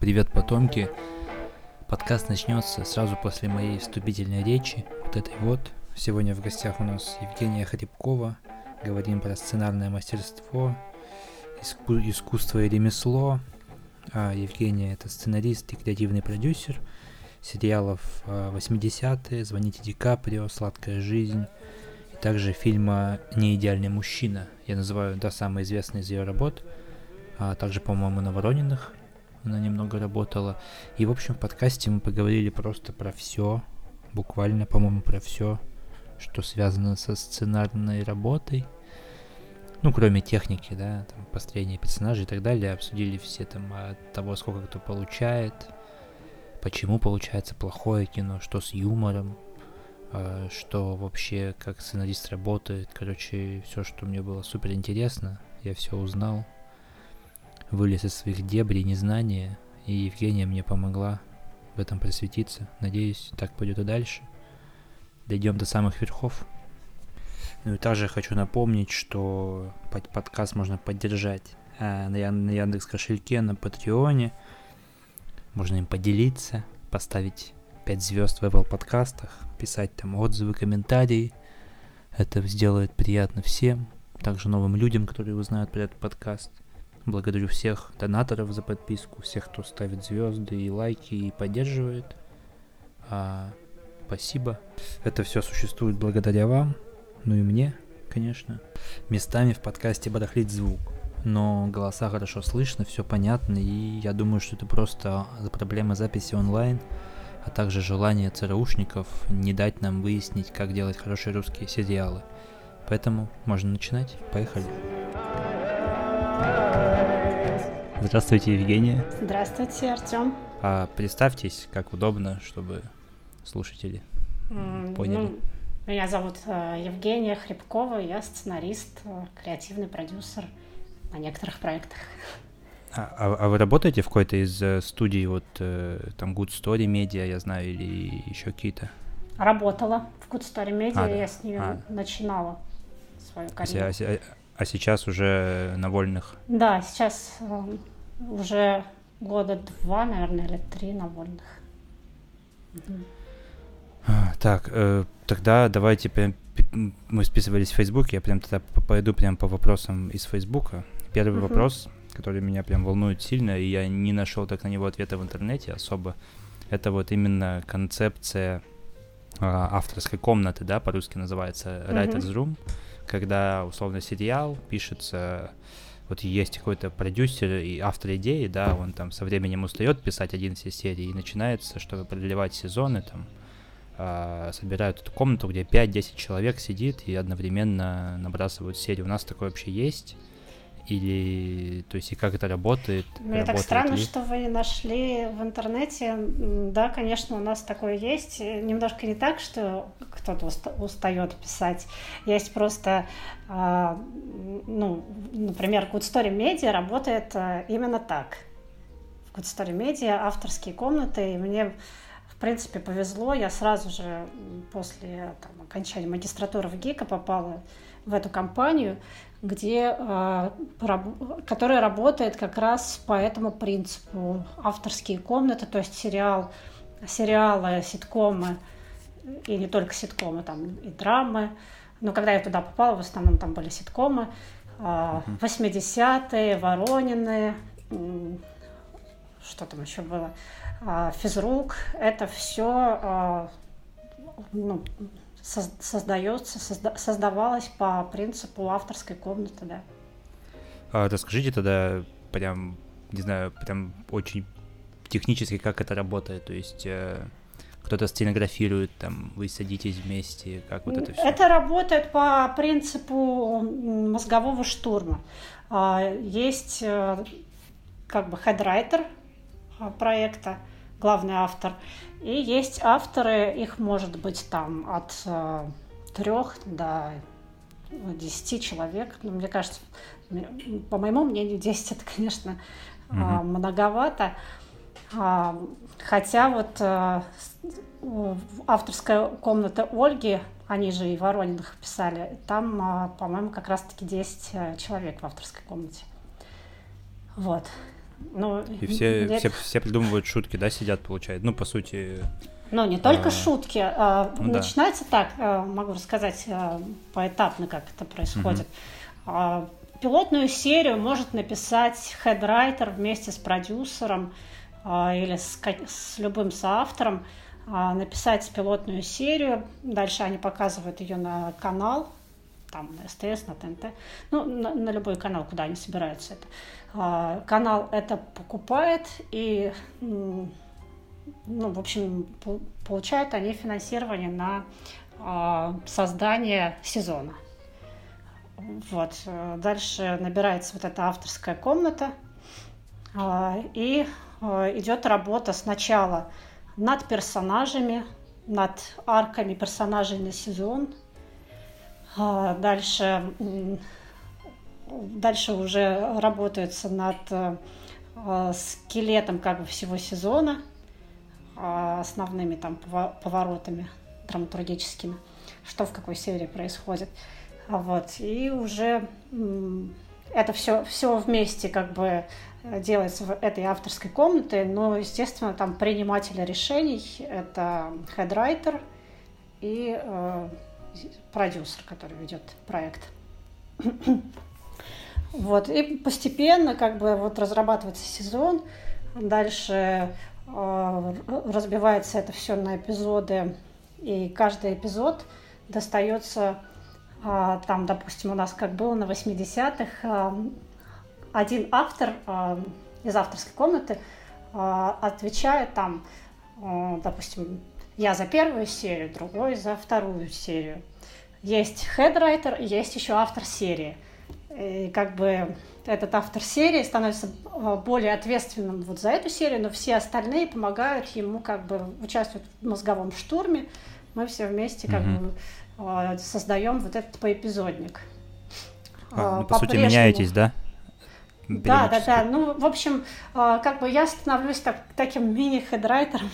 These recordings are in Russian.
Привет, потомки. Подкаст начнется сразу после моей вступительной речи, вот этой вот. Сегодня в гостях у нас Евгения Хребкова. Говорим про сценарное мастерство, иску- искусство и ремесло. А Евгения это сценарист и креативный продюсер сериалов 80-е, «Звоните Ди Каприо», «Сладкая жизнь», и также фильма «Неидеальный мужчина». Я называю, да, самый известный из ее работ. А также, по-моему, на Ворониных она немного работала. И, в общем, в подкасте мы поговорили просто про все, буквально, по-моему, про все, что связано со сценарной работой. Ну, кроме техники, да, там, построения персонажей и так далее, обсудили все там от того, сколько кто получает, почему получается плохое кино, что с юмором, э, что вообще, как сценарист работает. Короче, все, что мне было супер интересно, я все узнал вылез из своих дебрей незнания, и Евгения мне помогла в этом просветиться. Надеюсь, так пойдет и дальше. Дойдем до самых верхов. Ну и также хочу напомнить, что под подкаст можно поддержать Ян- на Яндекс кошельке, на Патреоне. Можно им поделиться, поставить 5 звезд в Apple подкастах, писать там отзывы, комментарии. Это сделает приятно всем, также новым людям, которые узнают про этот подкаст. Благодарю всех донаторов за подписку, всех, кто ставит звезды и лайки и поддерживает. А, спасибо. Это все существует благодаря вам, ну и мне, конечно. Местами в подкасте барахлит звук, но голоса хорошо слышно, все понятно, и я думаю, что это просто проблема записи онлайн, а также желание ЦРУшников не дать нам выяснить, как делать хорошие русские сериалы. Поэтому можно начинать. Поехали. Здравствуйте, Евгения. Здравствуйте, Артем. А представьтесь, как удобно, чтобы слушатели поняли. Ну, меня зовут э, Евгения Хребкова, я сценарист, э, креативный продюсер на некоторых проектах. А, а, а вы работаете в какой-то из э, студий, вот там Good Story Media, я знаю, или еще какие-то? Работала в Good Story Media, А, да. я с нее А. начинала свою карьеру. а а сейчас уже на вольных. Да, сейчас э, уже года два, наверное, или три на вольных. Так, э, тогда давайте прям мы списывались в Facebook, я прям тогда пойду прям по вопросам из Фейсбука. Первый Мгм. вопрос, который меня прям волнует сильно, и я не нашел так на него ответа в интернете особо, это вот именно концепция а, авторской комнаты, да, по-русски называется Мгм. Writer's Room, когда условно сериал пишется вот есть какой-то продюсер и автор идеи, да, он там со временем устает писать один все серии, и начинается, чтобы продлевать сезоны, там, а, собирают эту комнату, где 5-10 человек сидит и одновременно набрасывают серию. У нас такое вообще есть? Или, то есть, и как это работает? Мне так Работает странно, ли? что вы нашли в интернете. Да, конечно, у нас такое есть. Э, Немножко не так, что кто-то уста- устает писать. Есть просто, а, ну, например, Good Story Media работает а, именно так. В Good Story Media авторские комнаты, и мне в принципе повезло. Я сразу же после там, окончания магистратуры в ГИКа попала в эту компанию, где, а, которая работает как раз по этому принципу. Авторские комнаты, то есть сериал, сериалы, ситкомы, и не только ситкомы, там и драмы. Но когда я туда попала, в основном там были ситкомы. а, 80-е, Воронины, м, что там еще было, а, физрук. Это все ну, создается, созда- создавалось по принципу авторской комнаты, да. А, расскажите тогда прям, не знаю, прям очень технически, как это работает. То есть э, кто-то сценографирует, там, вы садитесь вместе, как вот это все. Это работает по принципу мозгового штурма. А, Есть э, как бы хедрайтер а, проекта, главный автор, и есть авторы, их может быть там от э, трех до 10 человек. Ну, мне кажется, по моему мнению, 10 это, конечно, Мгм. многовато. А, Хотя вот э, авторская комната Ольги, они же и Ворониных писали, там, по-моему, как раз-таки 10 э, человек в авторской комнате. Вот. Ну, И все, я... все, все придумывают шутки, да, сидят, получается. Ну, по сути. Ну, не только а... шутки. А, ну, начинается да. так, а, могу рассказать а, поэтапно, как это происходит. Угу. Пилотную серию может написать хедрайтер вместе с продюсером или с, с любым соавтором, написать пилотную серию. Дальше они показывают ее на канал, там на СТС, на ТНТ, ну, на, на любой канал, куда они собираются это. А, канал это покупает и, ну, в общем, получают они финансирование на а, создание сезона. Вот. Дальше набирается вот эта авторская комната, а, и идет работа сначала над персонажами, над арками персонажей на сезон. Дальше дальше уже работается над э, скелетом как бы всего сезона, э, основными там поворотами драматургическими, что в какой серии происходит. А вот. И уже это все, все вместе как бы делается в этой авторской комнате, но, естественно, там приниматели решений — это хедрайтер и э, продюсер, который ведет проект. Вот, и постепенно как бы вот разрабатывается сезон, дальше э, разбивается это все на эпизоды, и каждый эпизод достается, э, там, допустим, у нас как было на 80-х, э, один автор э, из авторской комнаты э, отвечает там, э, допустим, я за первую серию, другой за вторую серию. Есть хедрайтер, есть еще автор серии – и как бы этот автор серии становится э, более ответственным вот за эту серию, но все остальные помогают ему как бы участвовать в мозговом штурме. Мы все вместе как mm-hmm. бы э, создаем вот этот поэпизодник. А, ну, по сути, меняетесь, да? Да, да, да. Ну, в общем, э, как бы я становлюсь так, таким мини-хедрайтером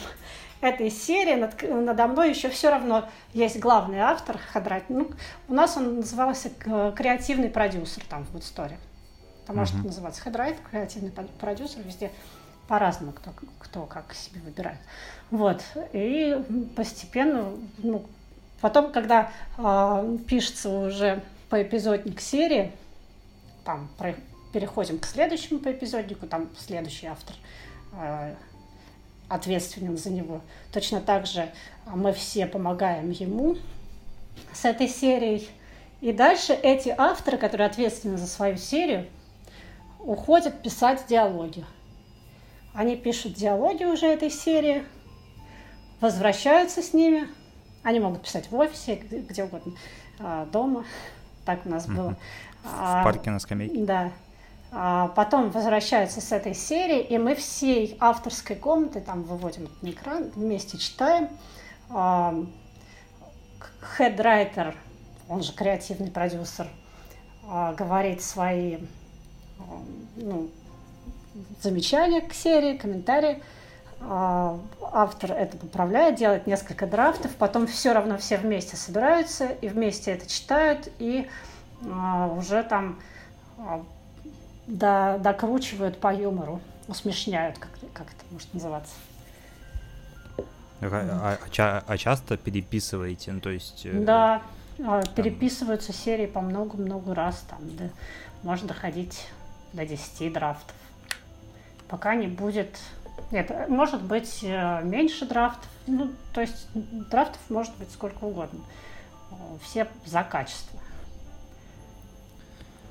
этой серии над, надо мной еще все равно есть главный автор Хадрат. Ну, у нас он назывался э, креативный продюсер там в Woodstory. Там uh-huh. может называться хедрайт, креативный продюсер, везде по-разному, кто, кто как себе выбирает. Вот. И постепенно, ну, потом, когда э, пишется уже по эпизодник серии, там про, переходим к следующему по эпизоднику, там следующий автор э, ответственен за него. Точно так же а, мы все помогаем ему с этой серией. И дальше эти авторы, которые ответственны за свою серию, уходят писать диалоги. Они пишут диалоги уже этой серии, возвращаются с ними. Они могут писать в офисе, где угодно, а, дома. Так у нас было. В парке на скамейке. Да. А потом возвращаются с этой серии, и мы всей авторской комнаты там выводим на экран, вместе читаем. Хедрайтер, он же креативный продюсер, а, говорит свои ну, замечания к серии, комментарии. А, автор это поправляет, делает несколько драфтов, потом все равно все вместе собираются и вместе это читают, и уже там до, докручивают по юмору, усмешняют, как, как это может называться. А, а, а часто переписываете, ну то есть... Э, да, там... переписываются серии по много-много раз, там, да, можно доходить до 10 драфтов. Пока не будет... Нет, может быть э, меньше драфтов, ну, то есть драфтов может быть сколько угодно. Все за качество.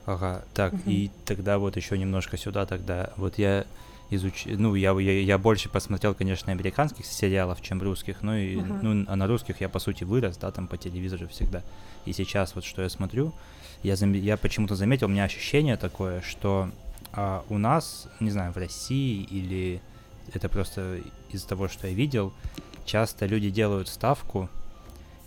Ага, так, угу. и тогда вот еще немножко сюда тогда. Вот я изуч... ну, я, я, я больше посмотрел, конечно, американских сериалов, чем русских, ну, и, uh-huh. ну, а на русских я, по сути, вырос, да, там по телевизору всегда. И сейчас вот что я смотрю, я, зам... я почему-то заметил, у меня ощущение такое, что а, у нас, не знаю, в России или это просто из-за того, что я видел, часто люди делают ставку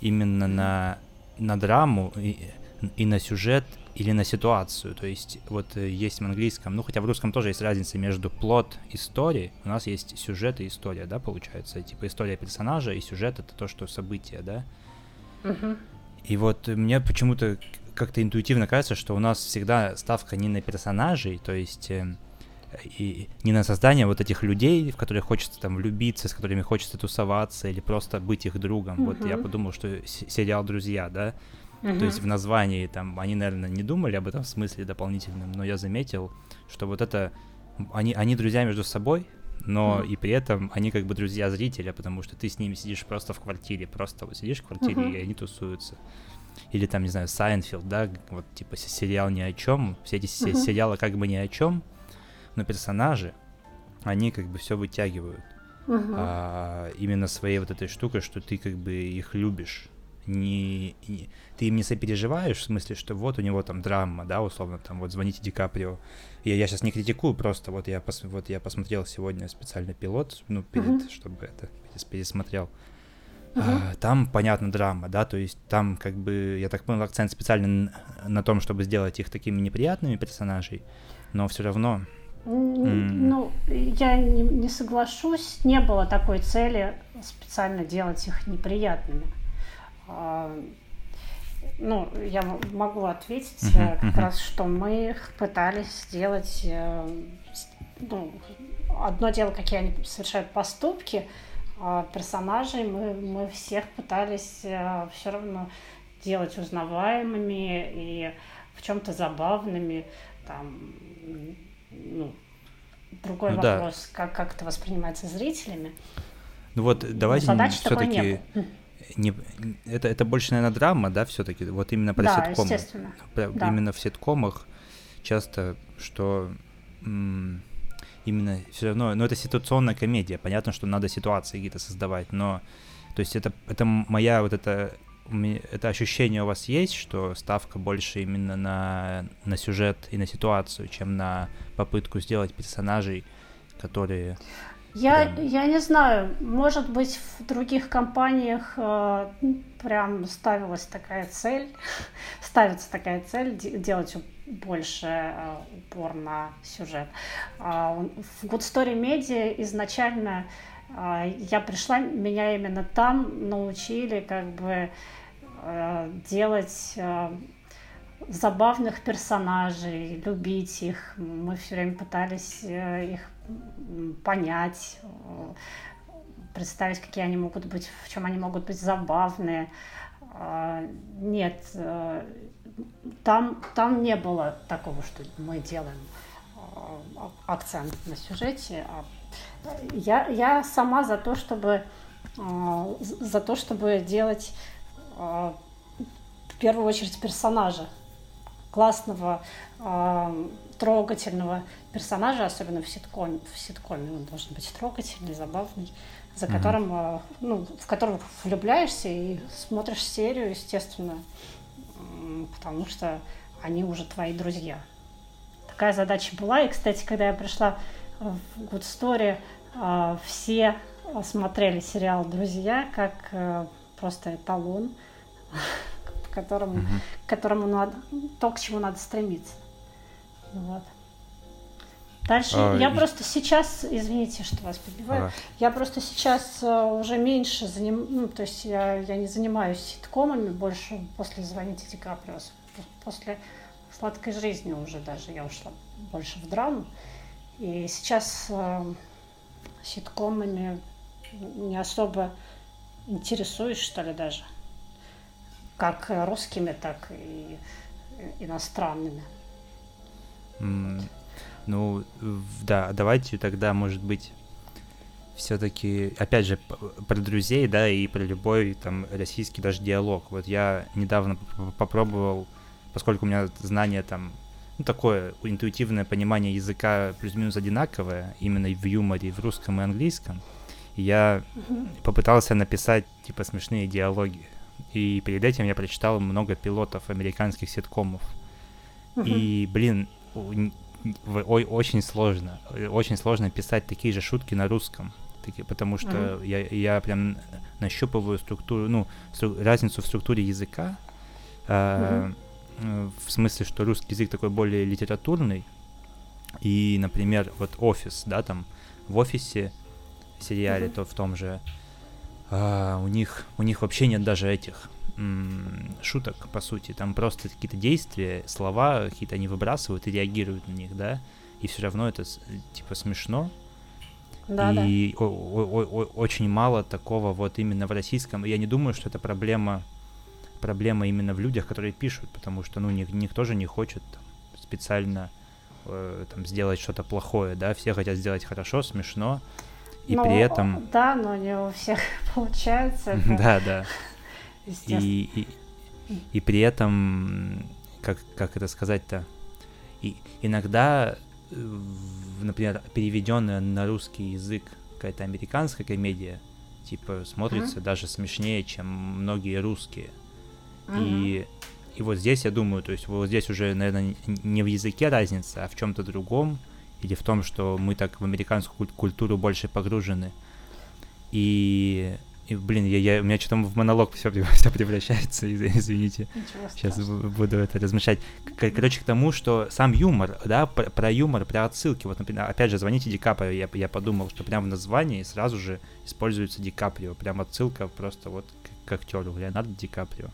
именно на, на драму и, и на сюжет или на ситуацию. То есть вот э, есть в английском, ну хотя в русском тоже есть разница между плод истории, у нас есть сюжет и история, да, получается, типа история персонажа и сюжет это то, что событие, да. Uh-huh. И вот мне почему-то как-то интуитивно кажется, что у нас всегда ставка не на персонажей, то есть э, и не на создание вот этих людей, в которых хочется там влюбиться, с которыми хочется тусоваться или просто быть их другом. Uh-huh. Вот я подумал, что сериал «Друзья», да, uh-huh. то есть в названии там они, наверное, не думали об этом смысле дополнительном, но я заметил, что вот это они, они друзья между собой, но мм. и при этом они как бы друзья зрителя, потому что ты с ними сидишь просто в квартире, просто вот сидишь в квартире, mm-hmm. и они тусуются. Или там, не знаю, Сайнфелд, да, вот типа сериал ни о чем, все эти mm-hmm. сериалы как бы ни о чем, но персонажи, они как бы все вытягивают. Uh-huh. А, именно своей вот этой штукой, что ты как бы их любишь. Не, не, ты им не сопереживаешь, в смысле, что вот у него там драма, да, условно, там вот звоните Ди Каприо. Я, я сейчас не критикую, просто вот я, пос, вот я посмотрел сегодня специальный пилот, ну, перед, uh-huh. чтобы это пересмотрел. Uh-huh. Там, понятно, драма, да, то есть там, как бы, я так понял, акцент специально на, на том, чтобы сделать их такими неприятными персонажей, но все равно ну, я не, не соглашусь, не было такой цели специально делать их неприятными. А, ну, я могу ответить uh-huh, как uh-huh. раз, что мы пытались сделать, э, ну, одно дело, какие они совершают поступки, а персонажей мы, мы всех пытались э, все равно делать узнаваемыми и в чем-то забавными, там, ну, другой ну, вопрос, да. как, как это воспринимается зрителями. Ну вот давайте все-таки не, это, это больше, наверное, драма, да, все-таки, вот именно про да, ситкомы. Естественно. Про, да. Именно в ситкомах часто, что м- именно все равно, ну это ситуационная комедия, понятно, что надо ситуации какие-то создавать, но то есть это, это моя вот эта это ощущение у вас есть, что ставка больше именно на, на сюжет и на ситуацию, чем на попытку сделать персонажей, которые... Я, прям... я не знаю, может быть, в других компаниях э, прям ставилась такая цель, ставится такая цель делать больше э, упор на сюжет. Э, в Good Story Media изначально э, я пришла, меня именно там научили как бы Э, делать э, забавных персонажей, любить их. Мы все время пытались э, их понять, представить, какие они могут быть, в чем они могут быть забавные. Нет, там, там не было такого, что мы делаем акцент на сюжете. А я, я сама за то, чтобы за то, чтобы делать а, в первую очередь персонажа, классного, э, трогательного персонажа, особенно в ситкоме, в ситкоме он должен быть трогательный, забавный, за mm-hmm. которым, э, ну, в которого влюбляешься и смотришь серию, естественно, э, потому что они уже твои друзья. Такая задача была. И, кстати, когда я пришла в Good Story, э, все смотрели сериал «Друзья» как э, просто эталон которому, угу. к которому надо, то, к чему надо стремиться. Вот. Дальше а, я и... просто сейчас, извините, что вас подбиваю, а. я просто сейчас uh, уже меньше заним, ну, то есть я, я не занимаюсь ситкомами больше после «Звоните Ди Каприо», после «Сладкой жизни» уже даже я ушла больше в драму. И сейчас uh, ситкомами не особо интересуюсь, что ли, даже как русскими, так и иностранными. Mm. Ну, да, давайте тогда, может быть, все-таки, опять же, про друзей, да, и про любой там российский даже диалог. Вот я недавно попробовал, поскольку у меня знание там, ну, такое интуитивное понимание языка плюс-минус одинаковое, именно в юморе, в русском и английском, я попытался написать, типа, смешные диалоги и перед этим я прочитал много пилотов американских ситкомов. И, блин, ой, очень сложно, очень сложно писать такие же шутки на русском, таки, потому что я, я прям нащупываю структуру, ну, стру, разницу в структуре языка, э, uh-huh. в смысле, что русский язык такой более литературный, и, например, вот офис, да, там в офисе сериале, uh-huh. то в том же а, у них у них вообще нет даже этих м- шуток, по сути. Там просто какие-то действия, слова какие-то они выбрасывают и реагируют на них, да. и все равно это типа смешно. Да, и да. О- о- о- очень мало такого вот именно в российском. Я не думаю, что это проблема проблема именно в людях, которые пишут, потому что ну ник- никто же не хочет там, специально э, там сделать что-то плохое, да, все хотят сделать хорошо, смешно, и Ну, при этом Да, но не у всех получается. это да, да, и, и, и при этом, как, как это сказать-то, и иногда, например, переведенная на русский язык какая-то американская комедия, типа, смотрится даже смешнее, чем многие русские. И, и вот здесь, я думаю, то есть вот здесь уже, наверное, не в языке разница, а в чем-то другом, или в том, что мы так в американскую куль- культуру больше погружены. И, и блин, я, я, у меня что-то в монолог все, все превращается, из- извините. Сейчас буду это размышлять. Короче, к тому, что сам юмор, да, про, про юмор, про отсылки. Вот, например, опять же, звоните Ди Каприо. Я, я подумал, что прямо в названии сразу же используется Ди Каприо. Прям отсылка просто вот к, к актеру Леонардо Ди Каприо.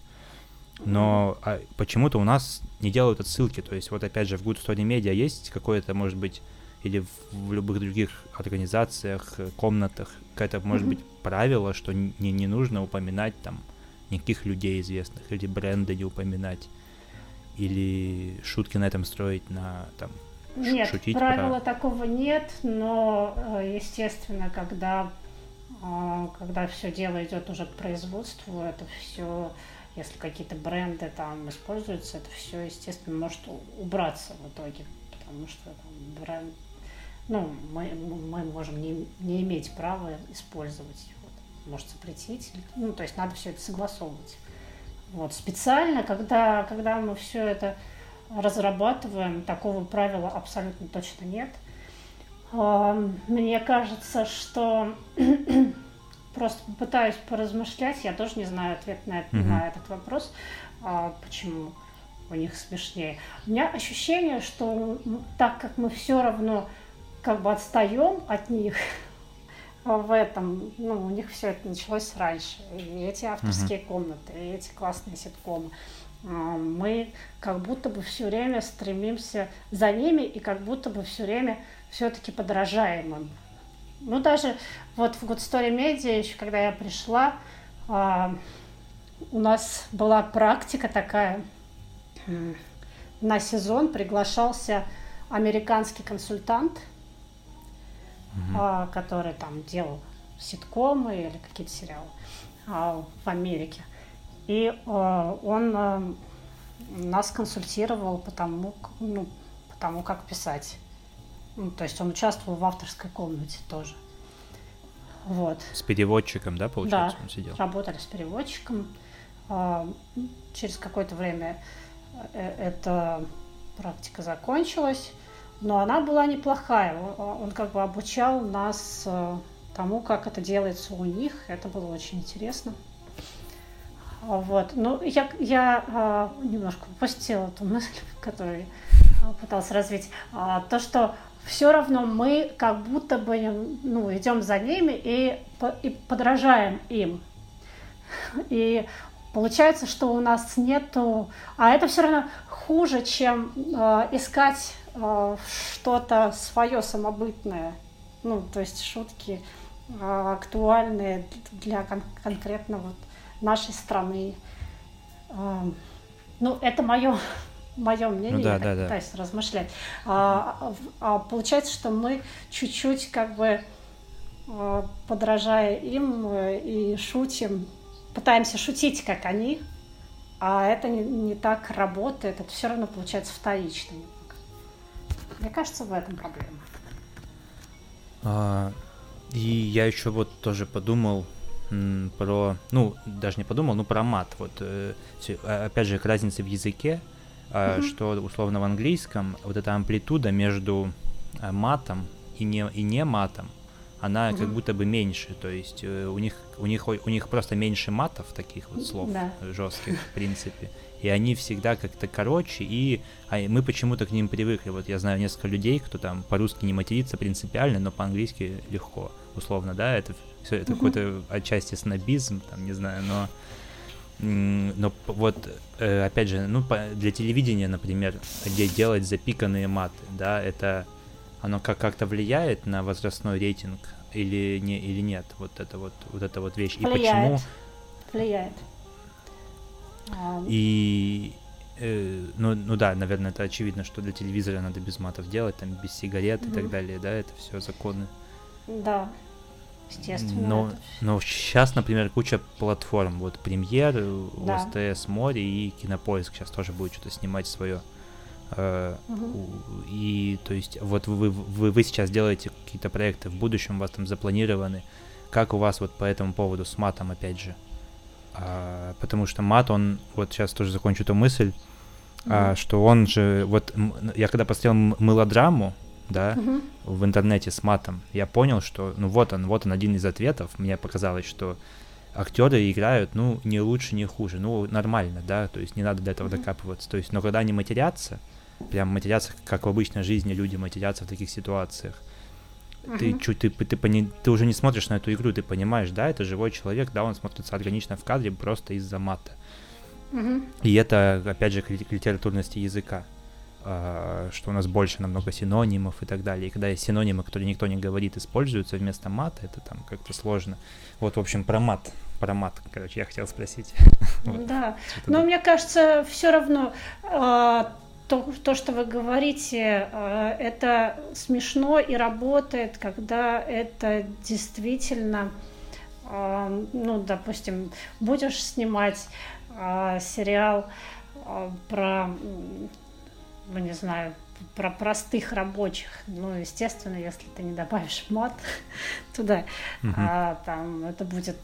Но а, почему-то у нас не делают отсылки. То есть, вот опять же, в Good Story Media есть какое-то, может быть, или в, в любых других организациях, э, комнатах, какое-то, может Мгм. быть, правило, что не, не нужно упоминать там никаких людей известных, или бренды не упоминать, или шутки на этом строить, на там Нет, шутить правила про... такого нет, но, э, естественно, когда, а, когда все дело идет уже к производству, это все, если какие-то бренды там используются, это все, естественно, может убраться в итоге, потому что там, бренд, ну, мы, мы можем не, не иметь права использовать, вот, может запретить, ну, то есть надо все это согласовывать. Вот, специально, когда, когда мы все это разрабатываем, такого правила абсолютно точно нет. Мне кажется, что просто попытаюсь поразмышлять, я тоже не знаю ответ на, Мгм. на этот вопрос, а, почему у них смешнее. У меня ощущение, что так как мы все равно как бы отстаем от них в этом, ну, у них все это началось раньше. И эти авторские комнаты, и эти классные ситкомы. А, Мы как будто бы все время стремимся за ними и как будто бы все время все-таки подражаем им. Ну, даже вот в Good Story Media, еще когда я пришла, а, у нас была практика такая. На сезон приглашался американский консультант, а, который там делал ситкомы или какие-то сериалы а, в Америке. И он нас консультировал по тому, ну, по тому, как писать. Ну, то есть он участвовал в авторской комнате тоже. Вот. С переводчиком, да, получается, он сидел? Работали с переводчиком. А, Через какое-то время э, эта практика закончилась, но она была неплохая. Он как бы обучал нас э, тому, как это делается у них. Это было очень интересно. А, Вот. Ну, я, я а, немножко упустила эту мысль, которую пыталась развить. То, что все равно мы как будто бы ну, идем за ними и, и подражаем им. И получается, что у нас нету... А это все равно хуже, чем э, искать э, что-то свое самобытное. Ну, то есть шутки э, актуальные для кон- конкретно вот нашей страны. Э, ну, это мое мое мнение, Ну да, я да, так да. пытаюсь размышлять. А, а, а получается, что мы чуть-чуть как бы э, подражая им э, и шутим, пытаемся шутить, как они, а это не, не так работает, это все равно получается вторично. Мне кажется, в этом проблема. А, и я еще вот тоже подумал про, ну, даже не подумал, ну, про мат. Вот, э, а, опять же, к разнице в языке, Мгм. что условно в английском вот эта амплитуда между а, матом и не, и не матом, она как Мгм. будто бы меньше, то есть э, у них у них у них просто меньше матов таких вот слов Да. жестких в принципе, и они всегда как-то короче, и а мы почему-то к ним привыкли. Вот я знаю несколько людей, кто там по-русски не матерится принципиально, но по-английски легко, условно, да, это все это Мгм. какой-то отчасти снобизм, там не знаю, но но вот э, опять же, ну для телевидения, например, где делать запиканные маты, да, это оно как- как-то влияет на возрастной рейтинг или, не, или нет? Вот это вот, вот эта вот вещь. Влияет. И почему? Влияет. И э, ну, ну да, наверное, это очевидно, что для телевизора надо без матов делать, там без сигарет и так далее, да, это все законы. Да, естественно. Но, это но сейчас, например, куча платформ, вот Премьер, э, Да. ОСТС, Море и Кинопоиск сейчас тоже будет что-то снимать свое. Мгм. И то есть вот вы, вы, вы сейчас делаете какие-то проекты в будущем, у вас там запланированы. Как у вас вот по этому поводу с матом, опять же? А, потому что мат, он, вот сейчас тоже закончу эту мысль, а, Мгм. что он же, вот я когда посмотрел м- мелодраму, да, Мгм. в интернете с матом, я понял, что, ну вот он, вот он один из ответов. Мне показалось, что актеры играют, ну, не лучше, не хуже, ну, нормально, да, то есть не надо до этого Мгм. докапываться. То есть, но когда они матерятся, прям матерятся, как в обычной жизни люди матерятся в таких ситуациях, ты, Мгм. чуть, ты, ты, пони- ты уже не смотришь на эту игру, ты понимаешь, да, это живой человек, да, он смотрится органично в кадре просто из-за мата. Мгм. И это, опять же, к лит- к литературности языка, что у нас больше намного синонимов и так далее. И когда есть синонимы, которые никто не говорит, используются вместо мата, это там как-то сложно. Вот, в общем, про мат. Про мат, короче, я хотел спросить. Да. Но мне кажется, все равно а, то, то, что вы говорите, а, это смешно и работает, когда это действительно, а, ну, допустим, будешь снимать а, сериал а, про, ну, не знаю, про простых рабочих. Ну, естественно, если ты не добавишь мат туда, Мгм. а, там это будет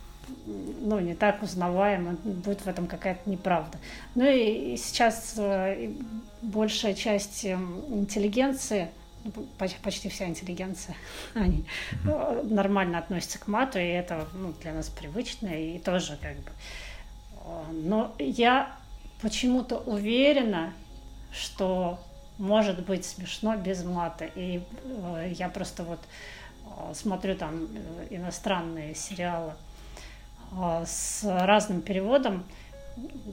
ну, не так узнаваемо, будет в этом какая-то неправда. Ну и, и сейчас э, и большая часть эм, интеллигенции, ну, поч- почти вся интеллигенция, они э, нормально относятся к мату, и это ну, для нас привычно, и тоже как бы. э, Но я почему-то уверена, что может быть смешно без мата. И э, я просто вот э, смотрю там э, иностранные сериалы э, с разным переводом.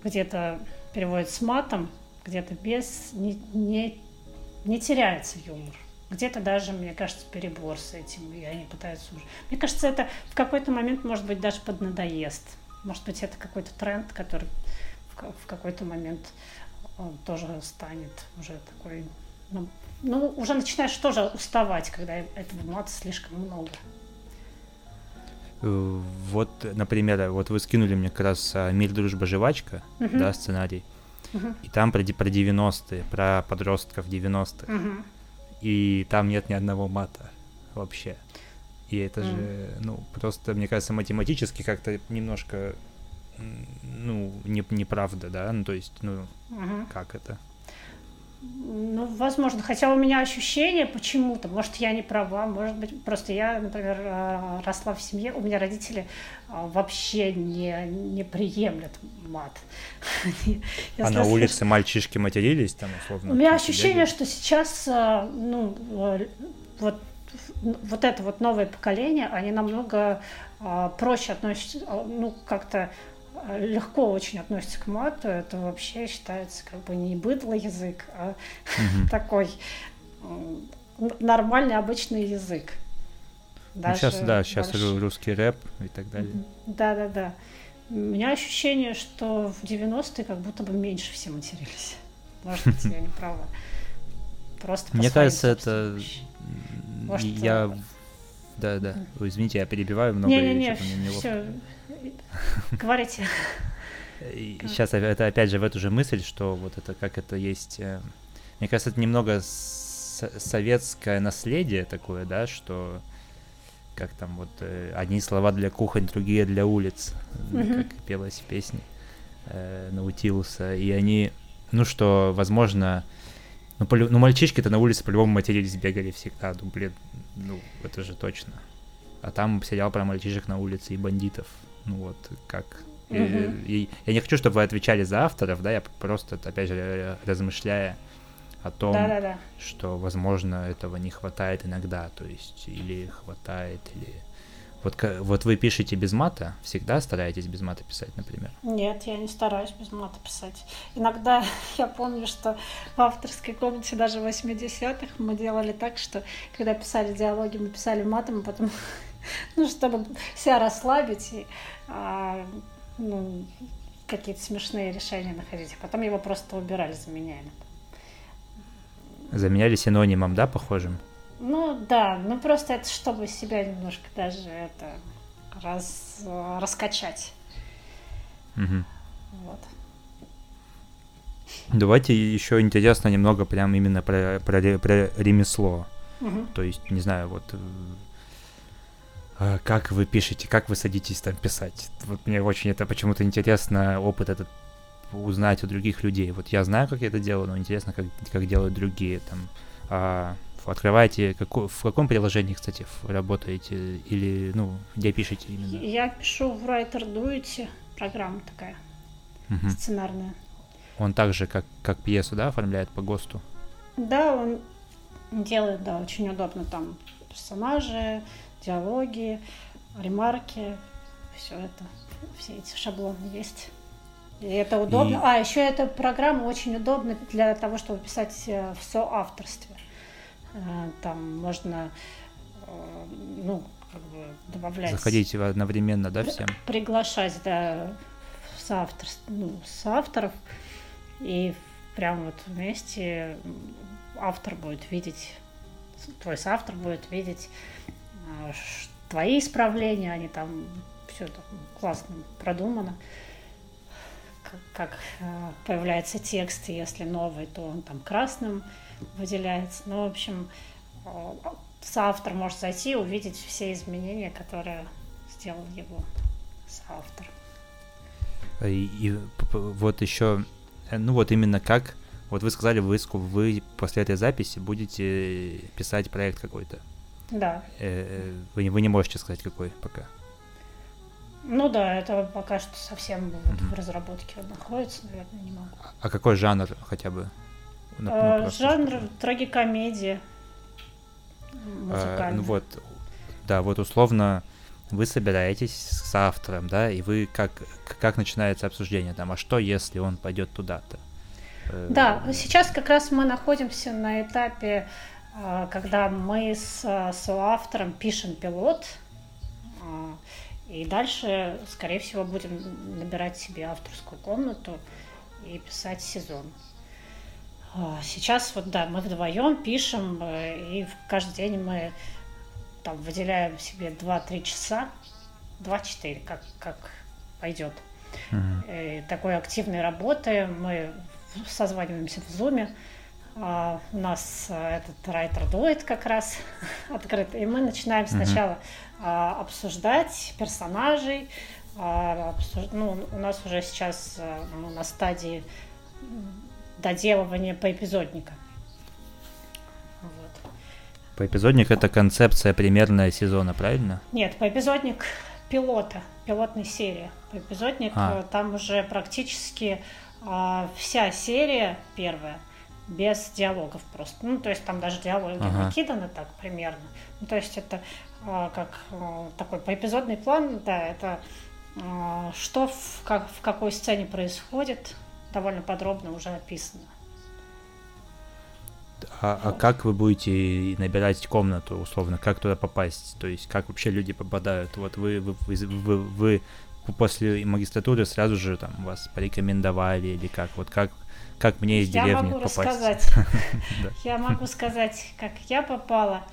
Где-то переводят с матом, где-то без, не, не, не теряется юмор. Где-то даже, мне кажется, перебор с этим, и они пытаются уже. Мне кажется, это в какой-то момент, может быть, даже поднадоест. Может быть, это какой-то тренд, который в, ка- в какой-то момент он тоже станет уже такой... Ну, ну, уже начинаешь тоже уставать, когда этого мата слишком много. Э, Вот, например, вот вы скинули мне как раз а, «Мир, дружба, жвачка», Мгм. да, сценарий. Мгм. И там про, про 90-е, про подростков 90-х. Мгм. И там нет ни одного мата вообще. И это Мгм. же, ну, просто, мне кажется, математически как-то немножко, ну, не, неправда, да? Ну, то есть, ну, Мгм. как это? Ну, возможно. Хотя у меня ощущение почему-то, может, я не права, может быть, просто я, например, э, росла в семье, у меня родители э, вообще не, не приемлят мат. А на улице мальчишки матерились там, условно? У меня ощущение, что сейчас, э, ну, вот, вот это вот новое поколение, они намного проще относятся, ну, как-то легко очень относятся к мату. Это вообще считается как бы не быдло язык, а Мгм. такой нормальный обычный язык. Ну, сейчас, да, сейчас больше- русский рэп и так далее. Да, да, да. У меня ощущение, что в 90-е как будто бы меньше все матерились. Может быть, я не права. Просто Мне кажется, это... Может, Я... Да, да. Ой, извините, я перебиваю много. Не-не-не, все. Говорите. Сейчас это опять же в эту же мысль, что вот это как это есть. э, Мне кажется, это немного советское наследие такое, да, что как там вот э, одни слова для кухонь, другие для улиц, Мгм. как пелось в песне э, Наутилуса. И они, ну что, возможно, ну, полю- ну мальчишки-то на улице по-любому матерились, бегали всегда, ну блин, ну это же точно. А там сериал про мальчишек на улице и бандитов. Ну вот, как... и- Мгм. и я не хочу, чтобы вы отвечали за авторов, да, я просто, опять же, размышляя о том, Да-да-да. что, возможно, этого не хватает иногда, то есть, или хватает, или... Вот, вот вы пишете без мата, всегда стараетесь без мата писать, например? Нет, я не стараюсь без мата писать. Иногда я помню, что в авторской комнате даже в 80-х мы делали так, что когда писали диалоги, мы писали матом, а потом, ну, чтобы себя расслабить и а, ну, какие-то смешные решения находить. А потом его просто убирали, заменяли. Заменяли синонимом, да, похожим? Ну да, ну просто это чтобы себя немножко даже это раз, раскачать. Угу. Вот. Давайте еще интересно немного прям именно про, про, про ремесло. Угу. То есть, не знаю, вот э, как вы пишете, как вы садитесь там писать. Вот мне очень это почему-то интересно, опыт этот узнать у других людей. Вот я знаю, как я это делаю, но интересно, как, как делают другие там. А, открываете, какой, в каком приложении, кстати, работаете или, ну, где пишете именно? Я пишу в WriterDuet, программа такая, угу. сценарная. Он также, как, как пьесу, да, оформляет по ГОСТу? Да, он делает, да, очень удобно там персонажи, диалоги, ремарки, все это, все эти шаблоны есть. И это удобно. И... А, еще эта программа очень удобна для того, чтобы писать э, в соавторстве. Э, там можно, э, ну, как бы добавлять... Заходить одновременно, да, всем? Приглашать, да, соавтор, ну, соавторов. И прям вот вместе автор будет видеть, твой соавтор будет видеть твои исправления, они там все классно продумано как э, появляется текст, если новый, то он там красным выделяется. Ну, в общем, э, соавтор может зайти и увидеть все изменения, которые сделал его соавтор. И, и вот еще, э, ну вот именно как, вот вы сказали, вы, вы после этой записи будете писать проект какой-то. Да. Вы, вы не можете сказать, какой пока. Ну да, это пока что совсем вот в разработке находится, наверное, не могу. А какой жанр хотя бы? Ну, ну, жанр трагикомедия. А, ну вот, да, вот условно вы собираетесь с автором, да, и вы как, как начинается обсуждение там, а что если он пойдет туда-то? Э, да, сейчас как раз мы находимся на этапе, когда мы с соавтором пишем пилот, и дальше, скорее всего, будем набирать себе авторскую комнату и писать сезон. А, сейчас вот да, мы вдвоем пишем, э, и каждый день мы там выделяем себе 2-3 часа, 2-4, как, как пойдет. И такой активной работы мы созваниваемся в зуме. Uh, у нас uh, этот райтер дует как раз открыт, и мы начинаем mm-hmm. сначала а, обсуждать персонажей. А, ну, у нас уже сейчас э, на стадии доделывания поэпизодника. Вот. Поэпизодник это концепция примерная сезона, правильно? Нет, поэпизодник пилота, пилотной серии. Поэпизодник а. Э, там уже практически а, вся серия первая без диалогов просто. Ну, то есть там даже диалоги ага. накиданы так примерно. Ну, то есть это а, как а, такой поэпизодный план, да, это а, что в, как, в какой сцене происходит, довольно подробно уже описано. А, а как вы будете набирать комнату, условно, как туда попасть? То есть как вообще люди попадают? Вот вы, вы, вы, вы после магистратуры сразу же там вас порекомендовали или как? Вот как, как мне из я деревни могу попасть? Рассказать. Я могу сказать, как я попала.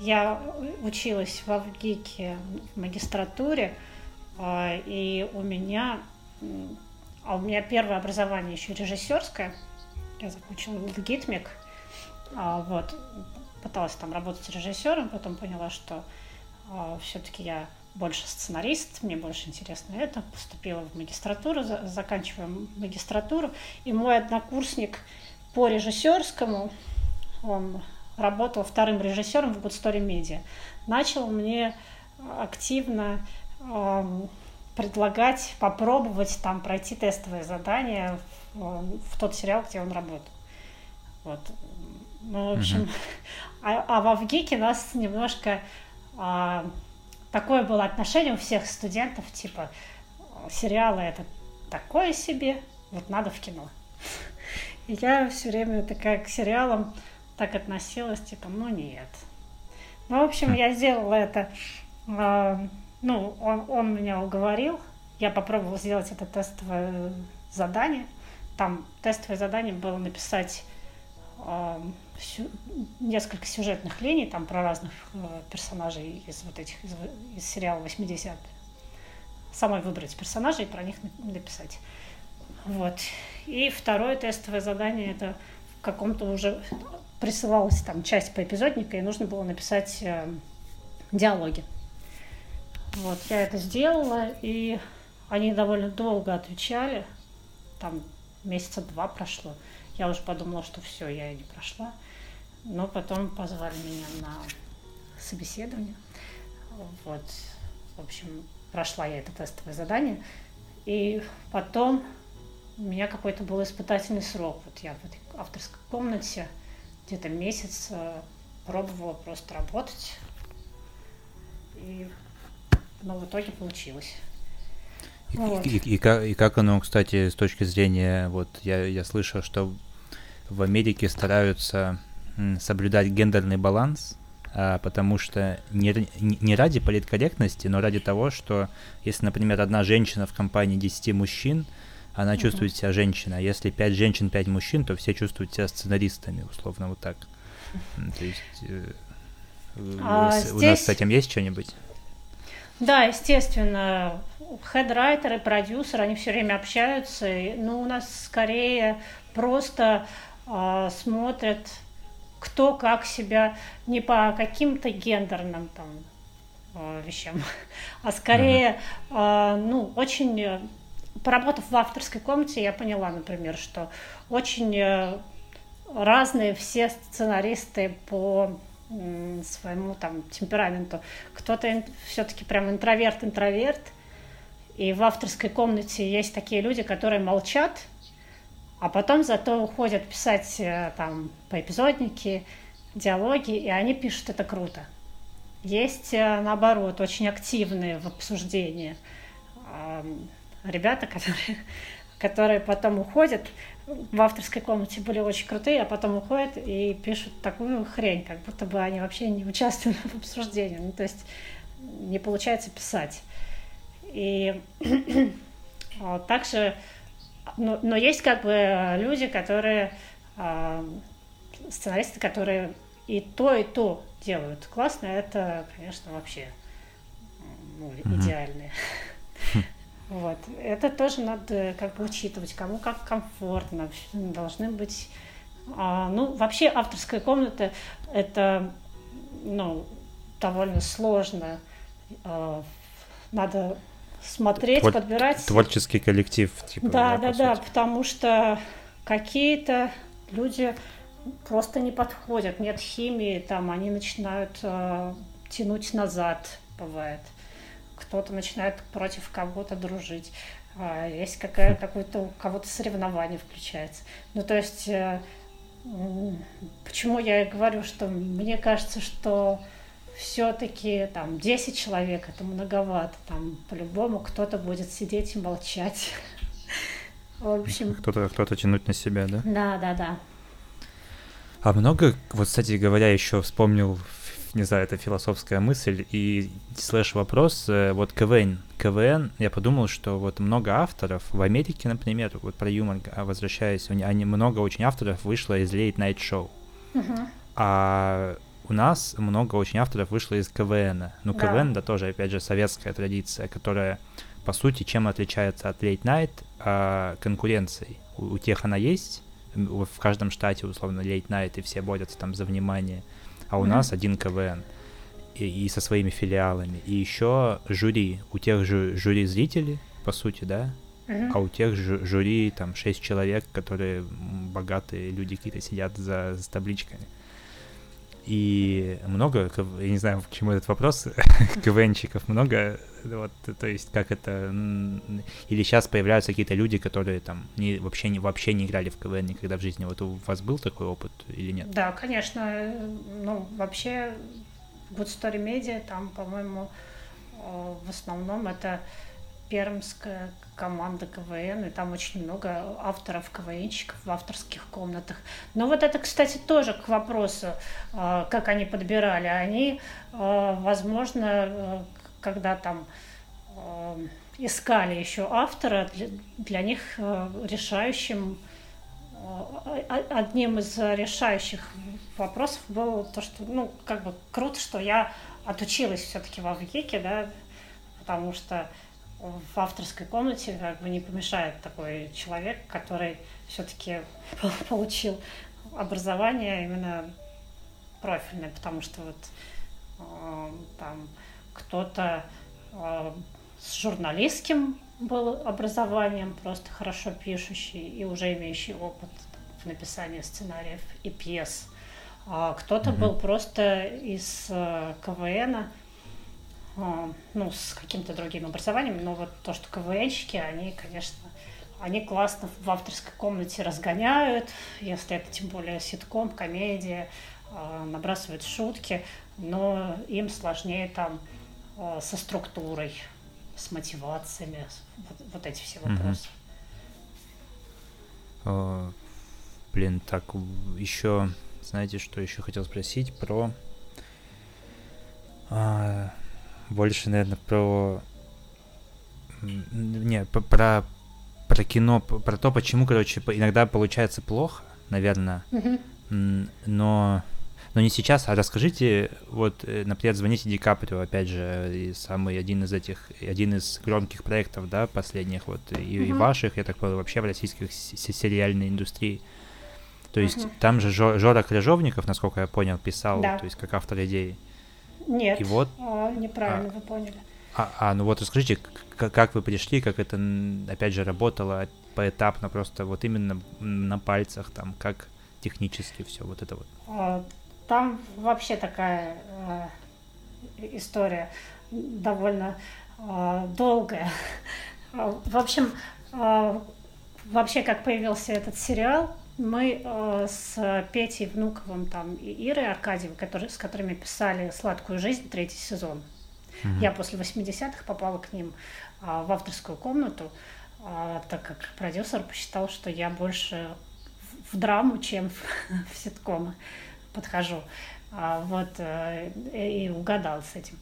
Я училась в Авгике в магистратуре, а, и у меня, а у меня первое образование еще режиссерское. Я закончила ГИТМИК, а, вот, пыталась там работать режиссером, потом поняла, что а, все-таки я больше сценарист, мне больше интересно это. Поступила в магистратуру, заканчивая магистратуру, и мой однокурсник по режиссерскому, он работал вторым режиссером в Good Story Media, начал мне активно предлагать попробовать там пройти тестовые задания в, в тот сериал, где он работал. Вот. Ну, в общем, mm-hmm. а, а в Авгике нас немножко а, такое было отношение у всех студентов, типа, сериалы это такое себе, вот надо в кино. И я все время такая к сериалам так относилась, типа, ну нет. Ну, в общем, я сделала это, э, ну, он, он меня уговорил, я попробовала сделать это тестовое задание. Там тестовое задание было написать э, сю, несколько сюжетных линий, там про разных э, персонажей из вот этих, из, из сериала 80 Самой выбрать персонажей и про них написать. Вот. И второе тестовое задание это в каком-то уже присылалась там часть по эпизодника, и нужно было написать э, диалоги. Вот, я это сделала, и они довольно долго отвечали, там месяца два прошло. Я уже подумала, что все, я не прошла. Но потом позвали меня на собеседование. Вот, в общем, прошла я это тестовое задание. И потом у меня какой-то был испытательный срок. Вот я в этой авторской комнате где-то месяц э, пробовала просто работать. И, но в итоге получилось. И, вот. и, и, и, как, и как оно, кстати, с точки зрения, вот я, я слышал, что в Америке стараются соблюдать гендерный баланс, а, потому что не, не ради политкорректности, но ради того, что если, например, одна женщина в компании 10 мужчин, она mm-hmm. чувствует себя женщиной. А если 5 женщин, 5 мужчин, то все чувствуют себя сценаристами, условно, вот так. То есть э, а у, здесь... у нас с этим есть что-нибудь? Да, естественно, хедрайтеры, продюсеры, они все время общаются. Но ну, у нас скорее просто э, смотрят, кто как себя не по каким-то гендерным там э, вещам, а скорее, э, ну, очень поработав в авторской комнате, я поняла, например, что очень э, разные все сценаристы по своему там темпераменту. Кто-то все-таки прям интроверт-интроверт, и в авторской комнате есть такие люди, которые молчат, а потом зато уходят писать э, там по эпизоднике, диалоги, и они пишут это круто. Есть, э, наоборот, очень активные в обсуждении ребята, которые, которые потом уходят, в авторской комнате были очень крутые, а потом уходят и пишут такую хрень, как будто бы они вообще не участвуют в обсуждении. Ну, то есть не получается писать. И также, но, но есть как бы люди, которые, э, сценаристы, которые и то, и то делают классно, это, конечно, вообще ну, идеальные. Вот. Это тоже надо как бы учитывать, кому как комфортно. Должны быть... А, ну, вообще авторская комната — это ну, довольно сложно. А, надо смотреть, Твор- подбирать. Творческий коллектив. Типа, да, да, да, да потому что какие-то люди просто не подходят, нет химии, там они начинают э, тянуть назад, бывает кто-то начинает против кого-то дружить, а есть какая, какое-то у кого-то соревнование включается. Ну, то есть, э, почему я и говорю, что мне кажется, что все-таки там 10 человек это многовато, там по-любому кто-то будет сидеть и молчать. В общем... Кто-то кто тянуть на себя, да? Да, да, да. А много, вот, кстати говоря, еще вспомнил не знаю, это философская мысль и слэш вопрос, э, вот КВН, КВН, я подумал, что вот много авторов, в Америке, например, вот про юмор а, возвращаясь, они, много очень авторов вышло из Late Night Show, uh-huh. а у нас много очень авторов вышло из КВН. Ну, да. КВН, да, тоже, опять же, советская традиция, которая, по сути, чем отличается от Late Night? А, конкуренцией. У, у тех она есть, в каждом штате, условно, Late Night, и все борются там за внимание а у mm-hmm. нас один КВН и, и со своими филиалами. И еще жюри. У тех же жюри зрители, по сути, да? А у тех же жюри там шесть человек, которые богатые люди какие-то сидят за, за табличками. И много, я не знаю, к чему этот вопрос, КВНчиков много, вот, то есть как это, или сейчас появляются какие-то люди, которые там не, вообще, не, вообще не играли в КВН никогда в жизни, вот у вас был такой опыт или нет? Да, конечно, ну, вообще Good Story Media, там, по-моему, в основном это пермская команда КВН, и там очень много авторов, КВНщиков в авторских комнатах. Но вот это, кстати, тоже к вопросу, как они подбирали. Они, возможно, когда там искали еще автора, для, для них решающим одним из решающих вопросов было то, что, ну, как бы круто, что я отучилась все-таки во ВГИКе, да, потому что в авторской комнате как бы не помешает такой человек, который все-таки получил образование именно профильное, потому что вот э, там кто-то э, с журналистским был образованием, просто хорошо пишущий и уже имеющий опыт в написании сценариев и пьес. А кто-то mm-hmm. был просто из э, КВН, э, ну, с каким-то другим образованием, но вот то, что КВНщики, они, конечно, они классно в авторской комнате разгоняют, если это тем более ситком, комедия, э, набрасывают шутки, но им сложнее там э, со структурой с мотивациями, вот, вот эти все вопросы. Угу. блин, так еще, знаете, что еще хотел спросить про а, больше, наверное, про не про про кино, про то, почему, короче, иногда получается плохо, наверное, угу. но но не сейчас, а расскажите, вот, э, например, «Звоните Ди Каприо», опять же, и самый один из этих, один из громких проектов, да, последних, вот, и, mm-hmm. и ваших, я так понял, вообще в российской сериальной индустрии. То есть mm-hmm. там же Жора Крыжовников, насколько я понял, писал, да. то есть как автор идеи. Нет, и вот, о, неправильно а, вы поняли. А, а, ну вот расскажите, как, как вы пришли, как это, опять же, работало поэтапно, просто вот именно на пальцах, там, как технически все вот это вот. А, там вообще такая э, история довольно э, долгая. В общем, э, вообще, как появился этот сериал, мы э, с Петей Внуковым там, и Ирой Аркадьевой, которые, с которыми писали «Сладкую жизнь» третий сезон. Mm-hmm. Я после 80-х попала к ним э, в авторскую комнату, э, так как продюсер посчитал, что я больше в, в драму, чем в, в ситкомы подхожу. А, вот, э, и угадал с этим.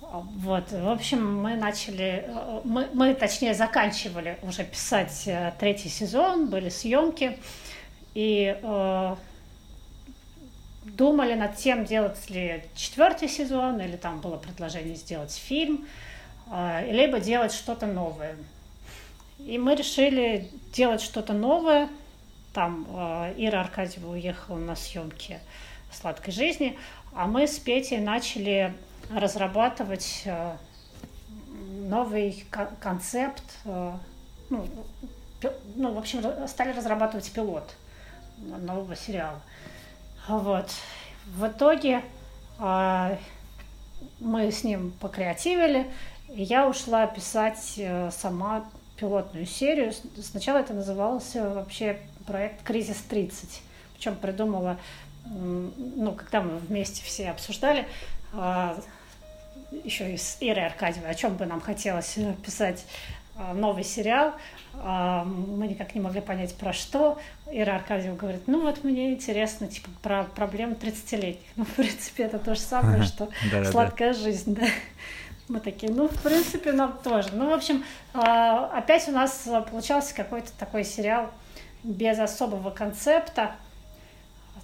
Вот, в общем, мы начали, э, мы, мы, точнее, заканчивали уже писать э, третий сезон, были съемки, и э, думали над тем, делать ли четвертый сезон, или там было предложение сделать фильм, э, либо делать что-то новое. И мы решили делать что-то новое. Там э, Ира Аркадьева уехала на съемки сладкой жизни, а мы с Петей начали разрабатывать э, новый концепт, э, ну, ну, в общем, стали разрабатывать пилот нового сериала. Вот. В итоге э, мы с ним покреативили, и я ушла писать сама пилотную серию. Сначала это назывался вообще проект «Кризис 30». Причем придумала ну, когда мы вместе все обсуждали, а, еще и с Ирой Аркадьевой, о чем бы нам хотелось э, писать а, новый сериал. А, мы никак не могли понять, про что. Ира Аркадьева говорит, ну вот мне интересно, типа, про проблемы 30-летних. Ну, в принципе, это то же самое, что сладкая жизнь, да. Мы такие, ну, в принципе, нам тоже. Ну, в общем, опять у нас получался какой-то такой сериал без особого концепта,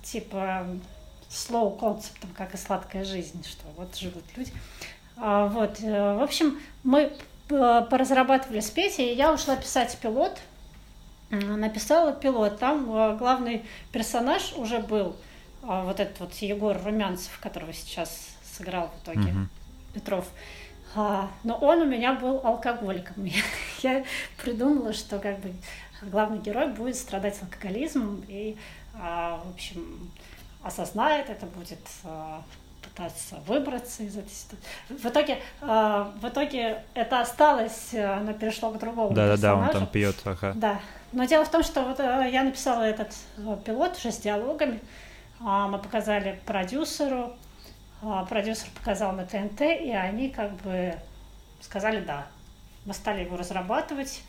типа slow концептом, как и сладкая жизнь, что вот живут люди. А, вот, э, в общем, мы э, поразрабатывали с Петей, и я ушла писать пилот, написала пилот. Там э, главный персонаж уже был вот этот вот Егор Румянцев, которого сейчас сыграл в итоге mm-hmm. Петров. А, но он у меня был алкоголиком. Я придумала, что как бы главный герой будет страдать алкоголизмом и а, в общем, осознает это, будет а, пытаться выбраться из этой ситуации. В итоге, а, в итоге это осталось, оно перешло к другому да, персонажу. Да-да-да, он там пьет, ага. Да. Но дело в том, что вот я написала этот пилот уже с диалогами, мы показали продюсеру, а, продюсер показал на ТНТ, и они как бы сказали «да». Мы стали его разрабатывать,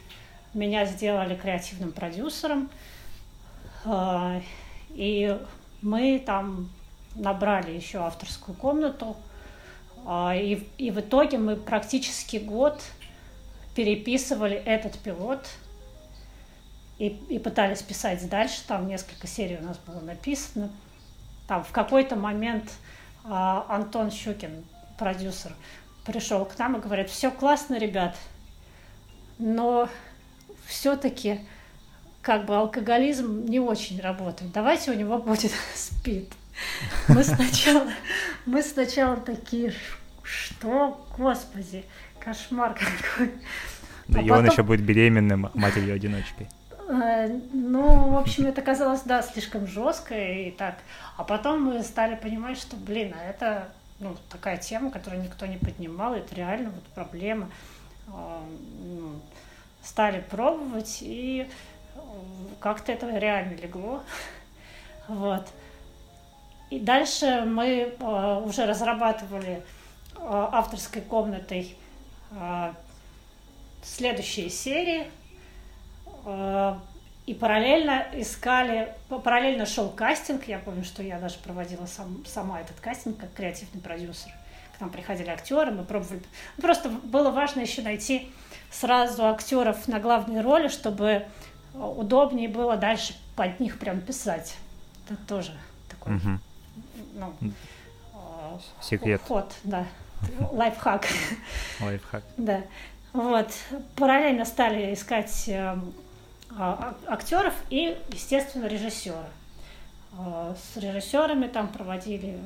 меня сделали креативным продюсером, а, и мы там набрали еще авторскую комнату, а, и, и в итоге мы практически год переписывали этот пилот и, и пытались писать дальше. Там несколько серий у нас было написано. Там в какой-то момент а, Антон Щукин, продюсер, пришел к нам и говорит, все классно, ребят, но все-таки как бы алкоголизм не очень работает. Давайте у него будет спид. Мы сначала, мы сначала такие, что, господи, кошмар какой. Да, а и потом... он еще будет беременным матерью-одиночкой. Э, ну, в общем, это казалось, да, слишком жестко и так. А потом мы стали понимать, что, блин, а это ну, такая тема, которую никто не поднимал, это реально вот проблема. А, ну, стали пробовать, и э, как-то это реально легло. Вот. И дальше мы э, уже разрабатывали авторской комнатой следующие серии, Э, и параллельно искали, параллельно шел кастинг. Я помню, что я даже проводила сам, сама этот кастинг как креативный продюсер. К нам приходили актеры, мы пробовали. Ну, просто было важно еще найти сразу актеров на главные роли, чтобы удобнее было дальше под них прям писать. Это тоже такой угу. Ну, э, секрет. Ход, да. Лайфхак. Лайфхак. Да. Вот. Параллельно стали искать эм, а, а, актеров и, естественно, режиссера. А, с режиссерами там проводили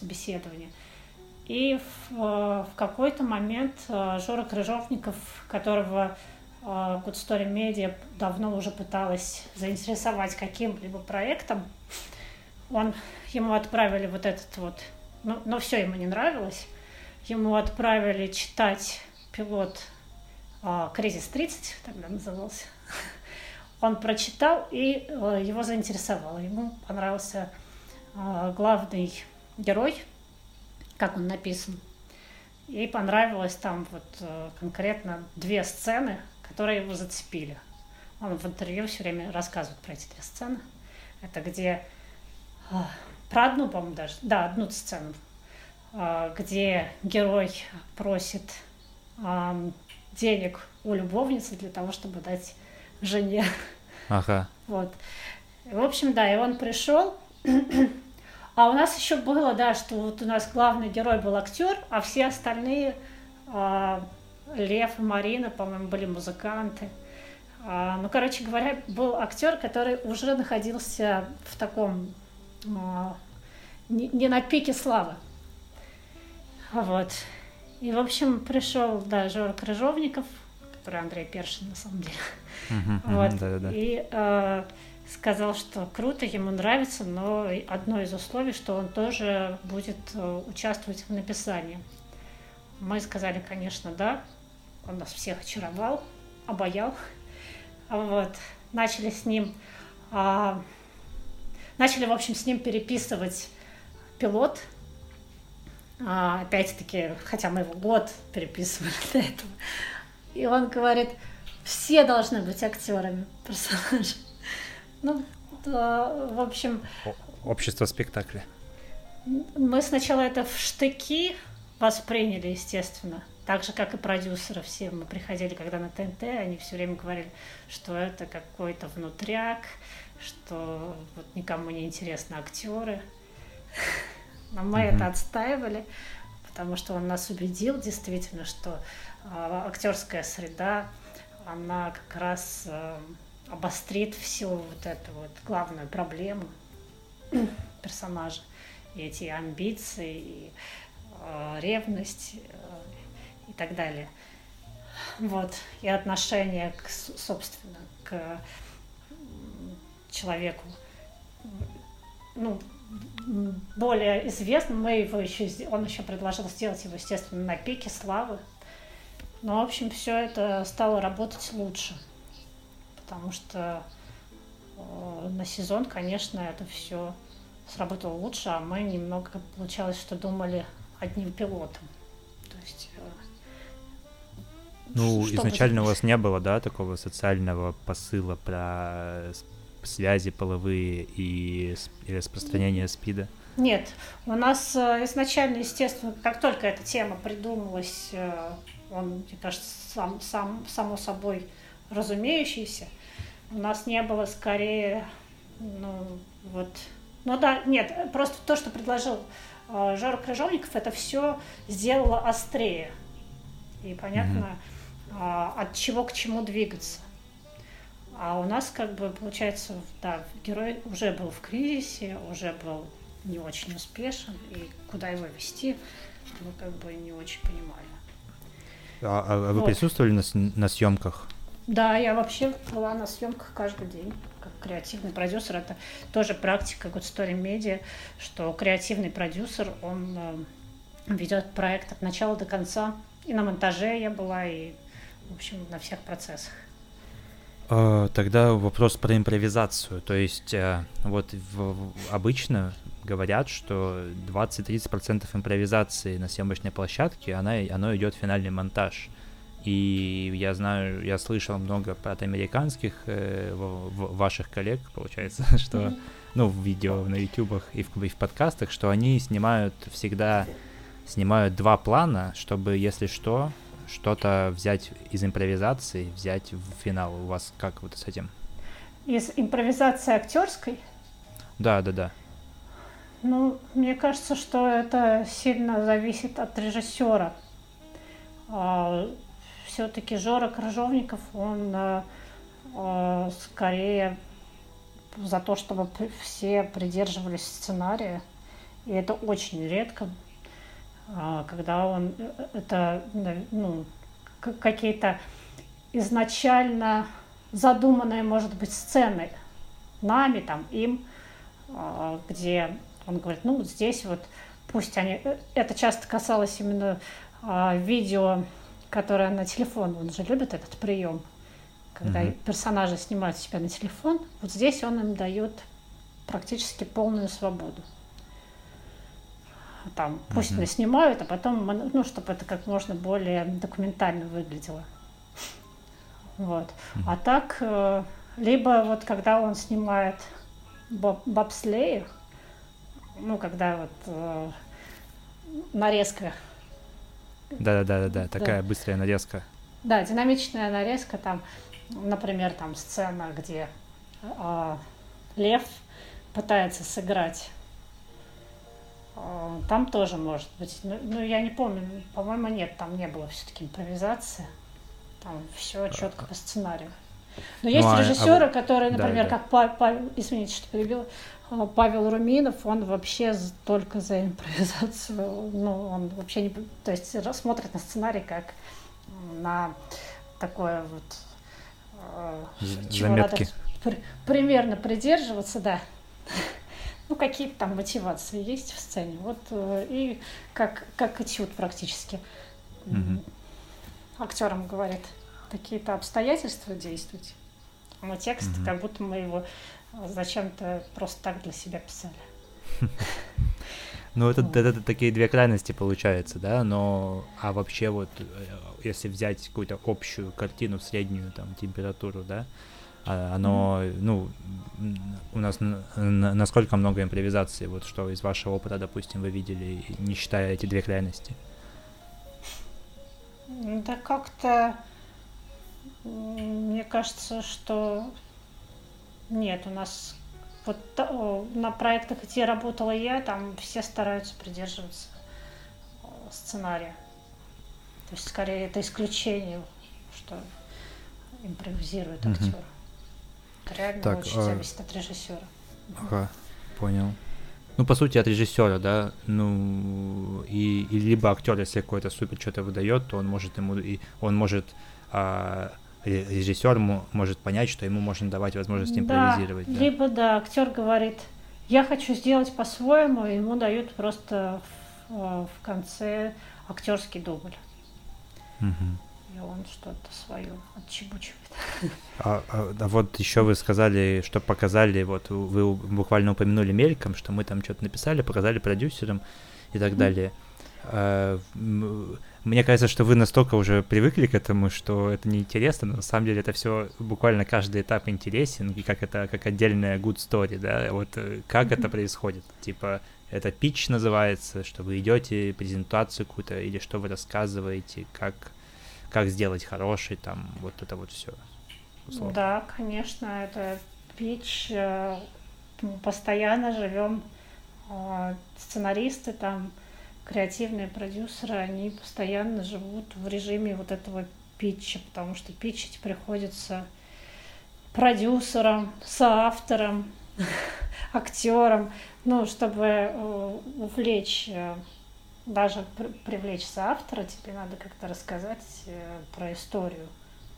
собеседование. И в, в какой-то момент Жора Крыжовников, которого Good Story Media давно уже пыталась заинтересовать каким-либо проектом, он, ему отправили вот этот вот, ну, но все ему не нравилось, ему отправили читать пилот «Кризис 30», тогда назывался, он прочитал, и э, его заинтересовало. Ему понравился э, главный герой, как он написан. И понравилось там вот э, конкретно две сцены, которые его зацепили. Он в интервью все время рассказывает про эти две сцены. Это где про одну, по-моему, даже, да, одну сцену, где герой просит денег у любовницы для того, чтобы дать жене. Ага. Вот. В общем, да, и он пришел. А у нас еще было, да, что вот у нас главный герой был актер, а все остальные, э, Лев и Марина, по-моему, были музыканты. А, ну, короче говоря, был актер, который уже находился в таком а, не, не на пике славы. Вот. И, в общем, пришел, да, Жора Крыжовников, который Андрей Першин, на самом деле. Uh-huh, вот. Uh-huh, да, да, да. И э, сказал, что круто, ему нравится, но одно из условий, что он тоже будет э, участвовать в написании. Мы сказали, конечно, да. Он нас всех очаровал, обаял. Вот. Начали с ним... Э, начали, в общем, с ним переписывать пилот. А, опять-таки, хотя мы его год переписывали до этого. И он говорит, все должны быть актерами персонажа. Ну, да, в общем... Общество спектакля. Мы сначала это в штыки восприняли, естественно. Так же, как и продюсеры все. Мы приходили, когда на ТНТ, они все время говорили, что это какой-то внутряк, что вот никому не интересны актеры. Но мы mm-hmm. это отстаивали, потому что он нас убедил действительно, что а, актерская среда, она как раз э, обострит всю вот эту вот главную проблему персонажа. И эти амбиции, и э, ревность э, и так далее. Вот. И отношение, к, собственно, к человеку. Ну, более известным, мы его еще, он еще предложил сделать его, естественно, на пике славы, но, в общем, все это стало работать лучше, потому что э, на сезон, конечно, это все сработало лучше, а мы немного получалось, что думали одним пилотом. То есть ну, изначально у вас не было, да, такого социального посыла про связи половые и, распространение СПИДа? Нет, у нас э, изначально, естественно, как только эта тема придумалась, э, он, мне кажется, сам, сам, само собой разумеющийся, у нас не было скорее, ну, вот, ну да, нет, просто то, что предложил э, Жора Крыжовников, это все сделало острее. И понятно, mm-hmm. от чего к чему двигаться. А у нас, как бы, получается, да, герой уже был в кризисе, уже был не очень успешен, и куда его вести, мы как бы не очень понимали. А, а вы вот. присутствовали на, на съемках? Да, я вообще была на съемках каждый день как креативный продюсер. Это тоже практика Good Story Media, что креативный продюсер, он э, ведет проект от начала до конца. И на монтаже я была, и, в общем, на всех процессах. А, тогда вопрос про импровизацию. То есть э, вот в, обычно говорят, что 20-30% импровизации на съемочной площадке, она, оно идет в финальный монтаж. И я знаю, я слышал много от американских э, в, в, ваших коллег, получается, что, ну, в видео на ютубах и в, и в подкастах, что они снимают всегда, снимают два плана, чтобы, если что, что-то взять из импровизации, взять в финал. У вас как вот с этим? Из импровизации актерской? Да, да, да. Ну, мне кажется, что это сильно зависит от режиссера. А, Все-таки Жора Крыжовников, он а, а, скорее за то, чтобы все придерживались сценария. И это очень редко, когда он э, это ну, какие-то изначально задуманные, может быть, сцены нами, там, им, а, где он говорит, ну, вот здесь вот пусть они... Э, это часто касалось именно а, видео, которое на телефон, он же любит этот прием, когда mm-hmm. персонажи снимают себя на телефон, вот здесь он им дает практически полную свободу там пусть mm-hmm. снимают, а потом, ну, чтобы это как можно более документально выглядело. Вот. Mm-hmm. А так, э, либо вот когда он снимает боб, бобслеи, ну, когда вот э, нарезка. Да, да, да, да, такая да. быстрая нарезка. Да, динамичная нарезка, там, например, там сцена, где э, лев пытается сыграть там тоже может быть. Ну, ну, я не помню, по-моему, нет, там не было все-таки импровизации. Там все четко по сценарию. Но есть ну, а, режиссеры, а... которые, например, да, да. как Павел, Павел, извините, что перебил, а, Павел Руминов, он вообще только за импровизацию, ну, он вообще не, то есть смотрит на сценарий как на такое вот, чего надо при, примерно придерживаться, да ну, какие-то там мотивации есть в сцене. Вот э, и как, как этюд практически. Угу. Актерам говорит, какие-то обстоятельства действуйте. А текст, угу. как будто мы его зачем-то просто так для себя писали. Ну, это, это, это такие две крайности получается, да, но, а вообще вот, э, если взять какую-то общую картину, среднюю там температуру, да, оно, ну, у нас насколько много импровизации, вот что из вашего опыта, допустим, вы видели, не считая эти две крайности? Да как-то, мне кажется, что нет, у нас вот на проектах, где работала я, там все стараются придерживаться сценария. То есть, скорее, это исключение, что импровизирует uh-huh. Реально так, очень а... зависит от режиссера. Ага, понял. Ну, по сути, от режиссера, да, ну, и, и либо актер, если какой-то супер что-то выдает, то он может ему, и он может, а, режиссер может понять, что ему можно давать возможность импровизировать. Да, либо, да, актер говорит, я хочу сделать по-своему, и ему дают просто в, в конце актерский дубль. Угу. И он что-то свое отчебучивает. А, а, а вот еще вы сказали, что показали, вот вы буквально упомянули мельком, что мы там что-то написали, показали продюсерам и так далее. А, мне кажется, что вы настолько уже привыкли к этому, что это неинтересно, но на самом деле это все буквально каждый этап интересен, и как это как отдельная good story, да, вот э, как это происходит, типа это pitch называется, что вы идете презентацию какую-то или что вы рассказываете, как как сделать хороший там вот это вот все. Да, конечно, это pitch. Э, постоянно живем э, сценаристы там креативные продюсеры, они постоянно живут в режиме вот этого питча, потому что питчить приходится продюсерам, соавторам, актерам, ну, чтобы э, увлечь, э, даже привлечь соавтора, тебе надо как-то рассказать э, про историю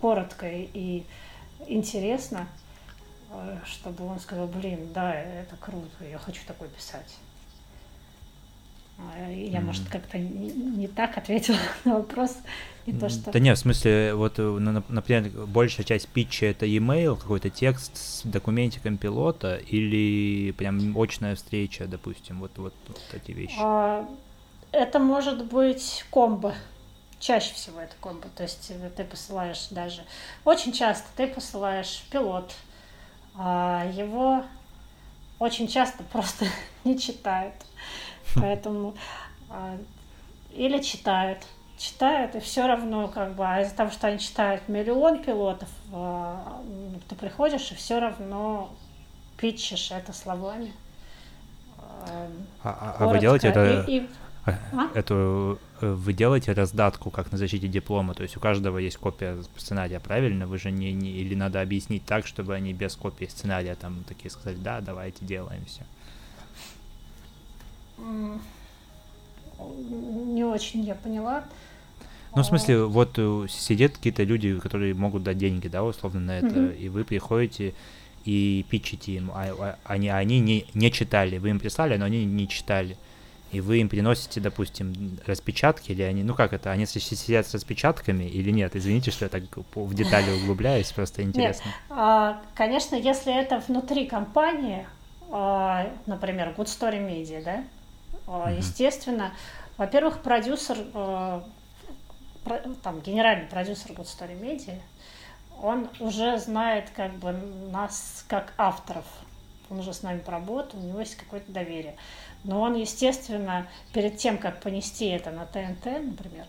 коротко и интересно, чтобы он сказал, блин, да, это круто, я хочу такой писать. А, я, mm-hmm. может, как-то не, не так ответила на вопрос. Не то, что... Да нет, в смысле, вот, э, например, большая часть питча — это e-mail, какой-то текст с документиком пилота или прям очная встреча, допустим, вот, вот, вот эти вещи? А, это может быть комбо. Чаще всего это комбо. То есть э, ты посылаешь даже... Очень часто ты посылаешь пилот, а его очень часто просто не читают. Поэтому а, или читают, читают, и все равно, как бы, а из-за того, что они читают миллион пилотов, а, ты приходишь и все равно питчишь это словами. А, а, а вы делаете это, и, и... А? эту, э, вы делаете раздатку, как на защите диплома, то есть у каждого есть копия сценария, правильно? Вы же не, не или надо объяснить так, чтобы они без копии сценария там такие сказали, да, давайте делаем все не очень я поняла. Ну, в смысле, вот э, сидят какие-то люди, которые могут дать деньги, да, условно, на это, mm-hmm. и вы приходите и питчите им, а, а, они, они не, не читали, вы им прислали, но они не читали. И вы им приносите, допустим, распечатки, или они, ну как это, они сидят с распечатками или нет? Извините, что я так в детали углубляюсь, просто интересно. Нет, а, конечно, если это внутри компании, а, например, Good Story Media, да, Mm-hmm. Естественно, во-первых, продюсер, э, там, генеральный продюсер Good Story Media, он уже знает как бы нас как авторов. Он уже с нами поработал, у него есть какое-то доверие. Но он, естественно, перед тем, как понести это на ТНТ, например,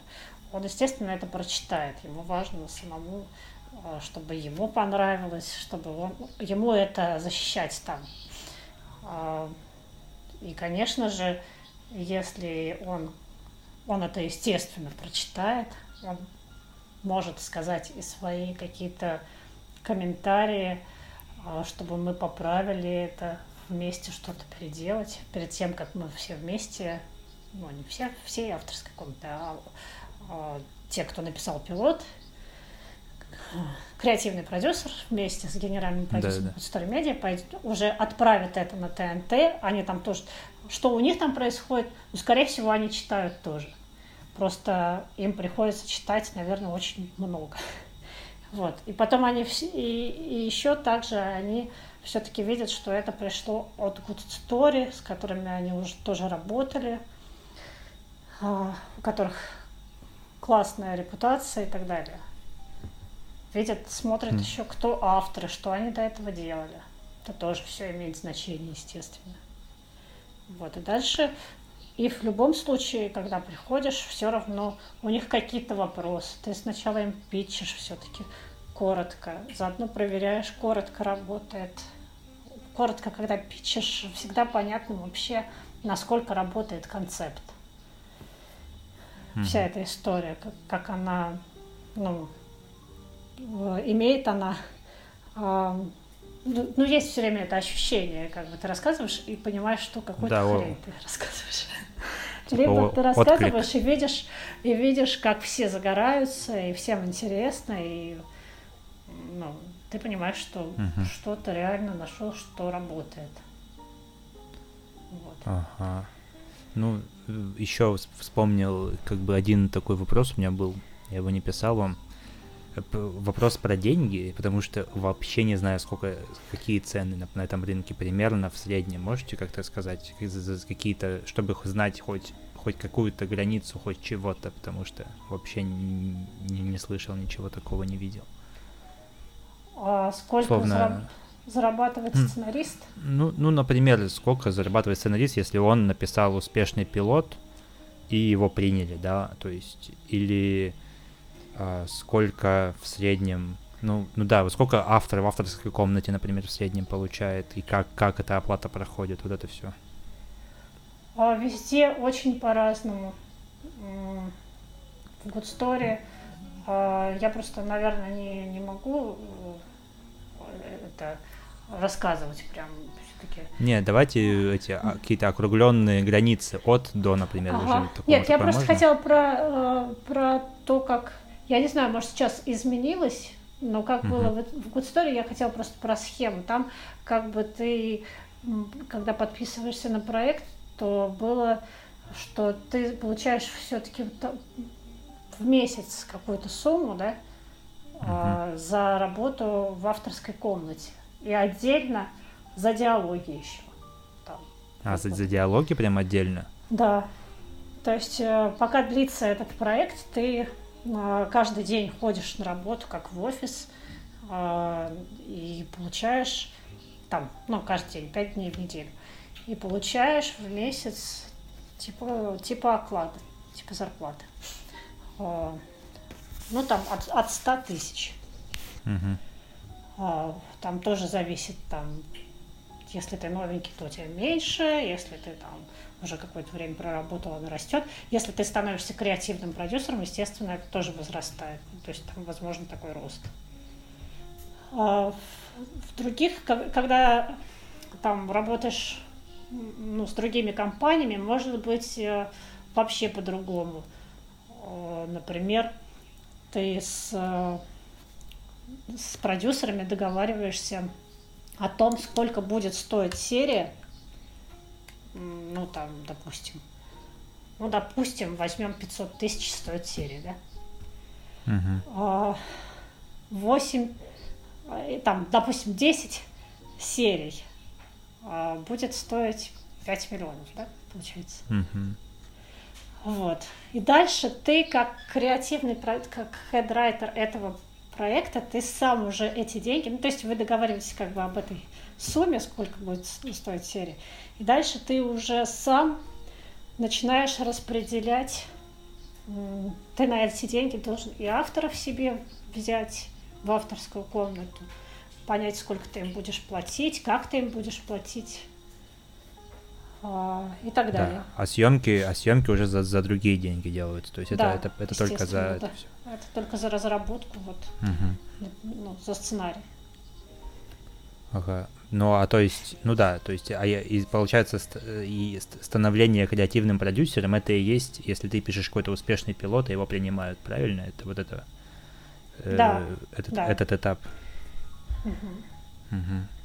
он, естественно, это прочитает. Ему важно самому, э, чтобы ему понравилось, чтобы он, ему это защищать там. А, и, конечно же, если он, он это естественно прочитает, он может сказать и свои какие-то комментарии, а, чтобы мы поправили это, вместе что-то переделать, перед тем, как мы все вместе, ну, не все, все авторской комнаты, а, а те, кто написал пилот, креативный продюсер вместе с генеральным продюсером да, да. Story Media уже отправит это на ТНТ, они там тоже что у них там происходит, ну, скорее всего, они читают тоже. Просто им приходится читать, наверное, очень много. Вот. И потом они все, и, и еще также они все-таки видят, что это пришло от Good Story, с которыми они уже тоже работали, а, у которых классная репутация и так далее. Видят, смотрят mm. еще, кто авторы, что они до этого делали. Это тоже все имеет значение, естественно. Вот, и дальше и в любом случае, когда приходишь, все равно у них какие-то вопросы. Ты сначала им питчишь все-таки коротко, заодно проверяешь, коротко работает. Коротко, когда питчишь, всегда понятно вообще, насколько работает концепт. Mm-hmm. Вся эта история, как, как она, ну, имеет она ну, ну, есть все время это ощущение, как бы ты рассказываешь и понимаешь, что какой-то да, хрень ты рассказываешь. Типа Либо ты рассказываешь отклик. и видишь, и видишь, как все загораются, и всем интересно, и ну, ты понимаешь, что угу. что-то реально нашел, что работает. Вот. Ага. Ну, еще вспомнил, как бы один такой вопрос у меня был, я его не писал вам. вопрос про деньги, потому что вообще не знаю, сколько, какие цены на, на этом рынке примерно в среднем. Можете как-то сказать какие-то, чтобы знать хоть хоть какую-то границу, хоть чего-то, потому что вообще не, не, не слышал ничего такого, не видел. А сколько Словно... зараб... зарабатывает сценарист? Ну, ну, например, сколько зарабатывает сценарист, если он написал успешный пилот и его приняли, да, то есть, или а, сколько в среднем, ну, ну да, вот сколько автор в авторской комнате, например, в среднем получает, и как, как эта оплата проходит, вот это все. А, везде очень по-разному. В Good Story а, я просто, наверное, не, не могу э, это рассказывать прям все-таки. Не, давайте эти а, какие-то округленные границы от до, например, ага. Нет, я просто можно? хотела про, э, про то, как я не знаю, может, сейчас изменилось, но как uh-huh. было в, в Good Story, я хотела просто про схему. Там как бы ты, когда подписываешься на проект, то было, что ты получаешь все-таки в месяц какую-то сумму, да, uh-huh. за работу в авторской комнате. И отдельно за диалоги еще. Там. А, за, за диалоги прям отдельно? Да. То есть э, пока длится этот проект, ты а, каждый день ходишь на работу, как в офис, а, и получаешь там, ну, каждый день, пять дней в неделю, и получаешь в месяц типа, типа оклада, типа зарплаты. Ну, там от, от 100 тысяч. Угу. Там тоже зависит, там, если ты новенький, то тебе меньше, если ты там уже какое-то время проработал, она растет. Если ты становишься креативным продюсером, естественно, это тоже возрастает. То есть там возможен такой рост. А в других, когда там работаешь ну, с другими компаниями, может быть э, вообще по-другому. Э, например, ты с, э, с продюсерами договариваешься о том, сколько будет стоить серия, ну там, допустим, ну, допустим, возьмем 500 тысяч стоит серия, да? Угу. 8, а, там, допустим, 10 серий а, будет стоить 5 миллионов, да, получается? Угу. Вот. И дальше ты, как креативный, как хедрайтер этого проекта, ты сам уже эти деньги, ну, то есть вы договариваетесь как бы об этой сумме, сколько будет стоить серия, и дальше ты уже сам начинаешь распределять, ты на эти деньги должен и авторов себе взять в авторскую комнату, понять, сколько ты им будешь платить, как ты им будешь платить а, и так далее. Да. А съемки, а съемки уже за, за другие деньги делаются, то есть да, это, это, это только за да. это все. Это только за разработку, вот, угу. ну, за сценарий. Ага. Ну, а то есть, ну да, то есть, а и получается, и становление креативным продюсером это и есть, если ты пишешь какой-то успешный пилот, и его принимают, правильно? Это вот это, э, да, этот, да. этот этап. Угу. Угу.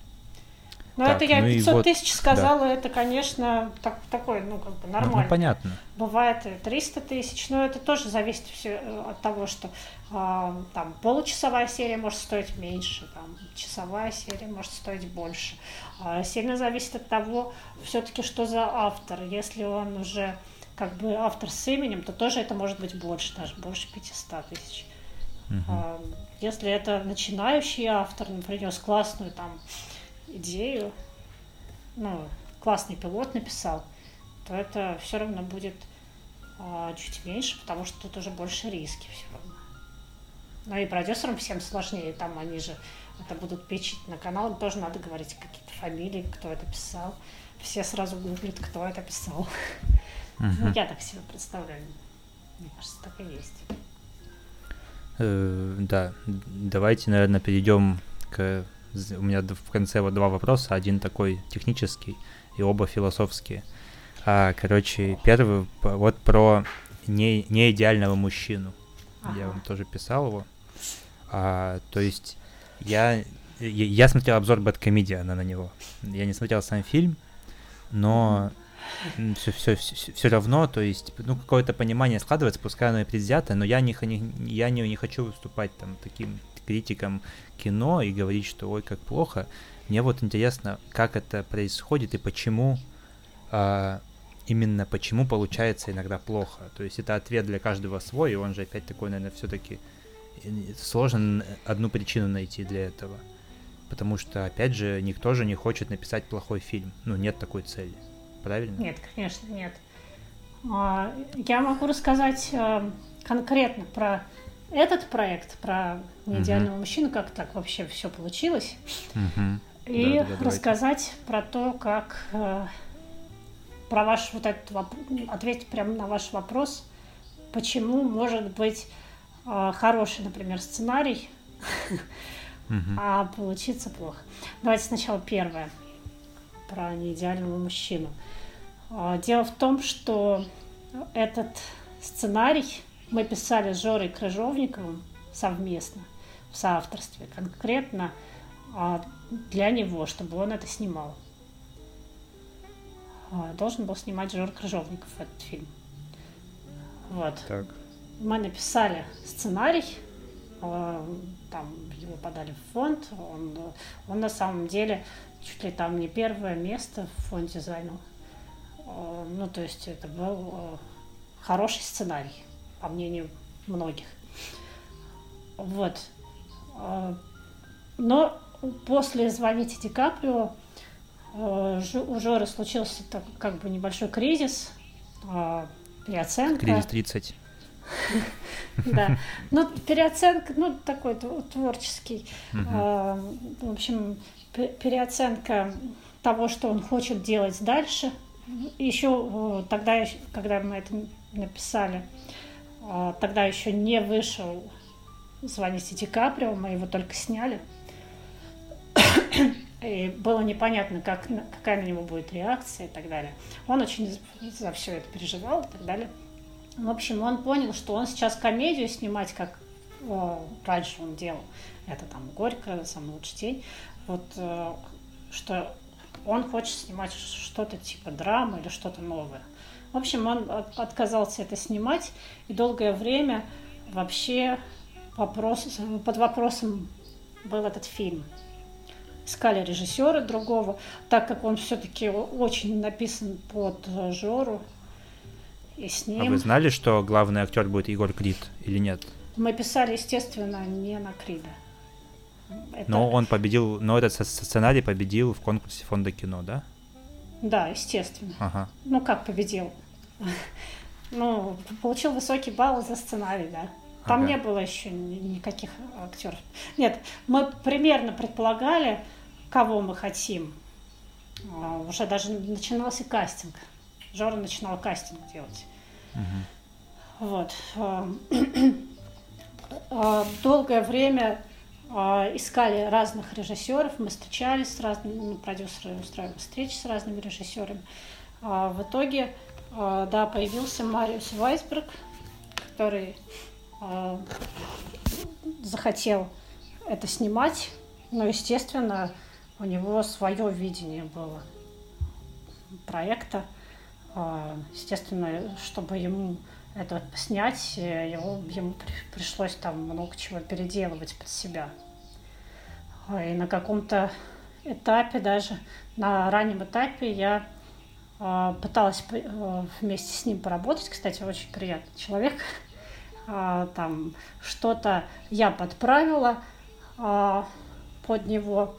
Ну, это я ну 500 вот, тысяч сказала, да. это, конечно, так, такой, ну, как бы нормально. Ну, ну, понятно. Бывает и 300 тысяч, но это тоже зависит все э, от того, что э, там получасовая серия может стоить меньше, там часовая серия может стоить больше. Э, сильно зависит от того, все-таки, что за автор. Если он уже как бы автор с именем, то тоже это может быть больше, даже больше 500 тысяч. Угу. Если это начинающий автор, например, с классную там идею, ну, классный пилот написал, то это все равно будет а, чуть меньше, потому что тут уже больше риски все равно. Ну и продюсерам всем сложнее, там они же это будут печить на канал, им тоже надо говорить какие-то фамилии, кто это писал. Все сразу гуглят, кто это писал. Uh-huh. Ну, я так себе представляю. Мне кажется, так и есть. Э, да, давайте, наверное, перейдем к у меня в конце вот два вопроса, один такой технический и оба философские. А, короче, первый вот про не, не идеального мужчину. Ага. Я вам тоже писал его. А, то есть я, я, я смотрел обзор Бэткомедиана на него. Я не смотрел сам фильм, но все, все, все, все равно, то есть, ну, какое-то понимание складывается, пускай оно и предвзято, но я не, я не, не хочу выступать там таким критиком кино и говорить, что ой, как плохо. Мне вот интересно, как это происходит и почему а, именно почему получается иногда плохо. То есть это ответ для каждого свой, и он же опять такой, наверное, все-таки сложно одну причину найти для этого. Потому что, опять же, никто же не хочет написать плохой фильм. Ну, нет такой цели. Правильно? Нет, конечно, нет. А, я могу рассказать э, конкретно про этот проект, про неидеального угу. мужчину, как так вообще все получилось. Угу. И да, да, рассказать про то, как э, про ваш вот этот вопрос, ответить прямо на ваш вопрос, почему может быть э, хороший, например, сценарий, а получиться плохо. Давайте сначала первое про неидеального мужчину. А, дело в том, что этот сценарий мы писали с Жорой Крыжовниковым совместно, в соавторстве, конкретно а, для него, чтобы он это снимал. А, должен был снимать Жор Крыжовников этот фильм. Вот. Так. Мы написали сценарий, там его подали в фонд, он, он на самом деле чуть ли там не первое место в фонде занял. Ну, то есть это был хороший сценарий, по мнению многих. Вот. Но после «Звоните Ди Каприо» у Жоры случился так, как бы небольшой кризис, переоценка. Кризис 30. Да. Ну, переоценка, ну, такой творческий. А, в общем, переоценка того, что он хочет делать дальше. Еще тогда, когда мы это написали, а, тогда еще не вышел «Звоните Ди Каприо», мы его только сняли. И было непонятно, как, какая на него будет реакция и так далее. Он очень за все это переживал и так далее. В общем, он понял, что он сейчас комедию снимать, как о, раньше он делал. Это там «Горько», «Самый лучший день». Вот э, что он хочет снимать что-то типа драмы или что-то новое. В общем, он от, отказался это снимать, и долгое время вообще вопрос, под вопросом был этот фильм. Искали режиссера другого, так как он все-таки очень написан под Жору, и с ним... А вы знали, что главный актер будет Егор Крид или нет? Мы писали, естественно, не на Крида. Это... Но он победил, но этот сценарий победил в конкурсе фонда кино, да? Да, естественно. Ага. Ну как победил? Ну, получил высокий балл за сценарий, да. Там ага. не было еще никаких актеров. Нет, мы примерно предполагали, кого мы хотим. А, уже даже начинался кастинг. Жора начинал кастинг делать. Угу. Вот. А, а, долгое время искали разных режиссеров, мы встречались с разными, ну, продюсеры устраивали встречи с разными режиссерами. В итоге, да, появился Мариус Вайсберг, который захотел это снимать, но, естественно, у него свое видение было проекта. А, естественно, чтобы ему это снять, э, его, ему пришлось там много чего переделывать под себя. А, и на каком-то этапе, даже на раннем этапе, я а, пыталась э, вместе с ним поработать. Кстати, очень приятный человек. Там что-то я подправила под него,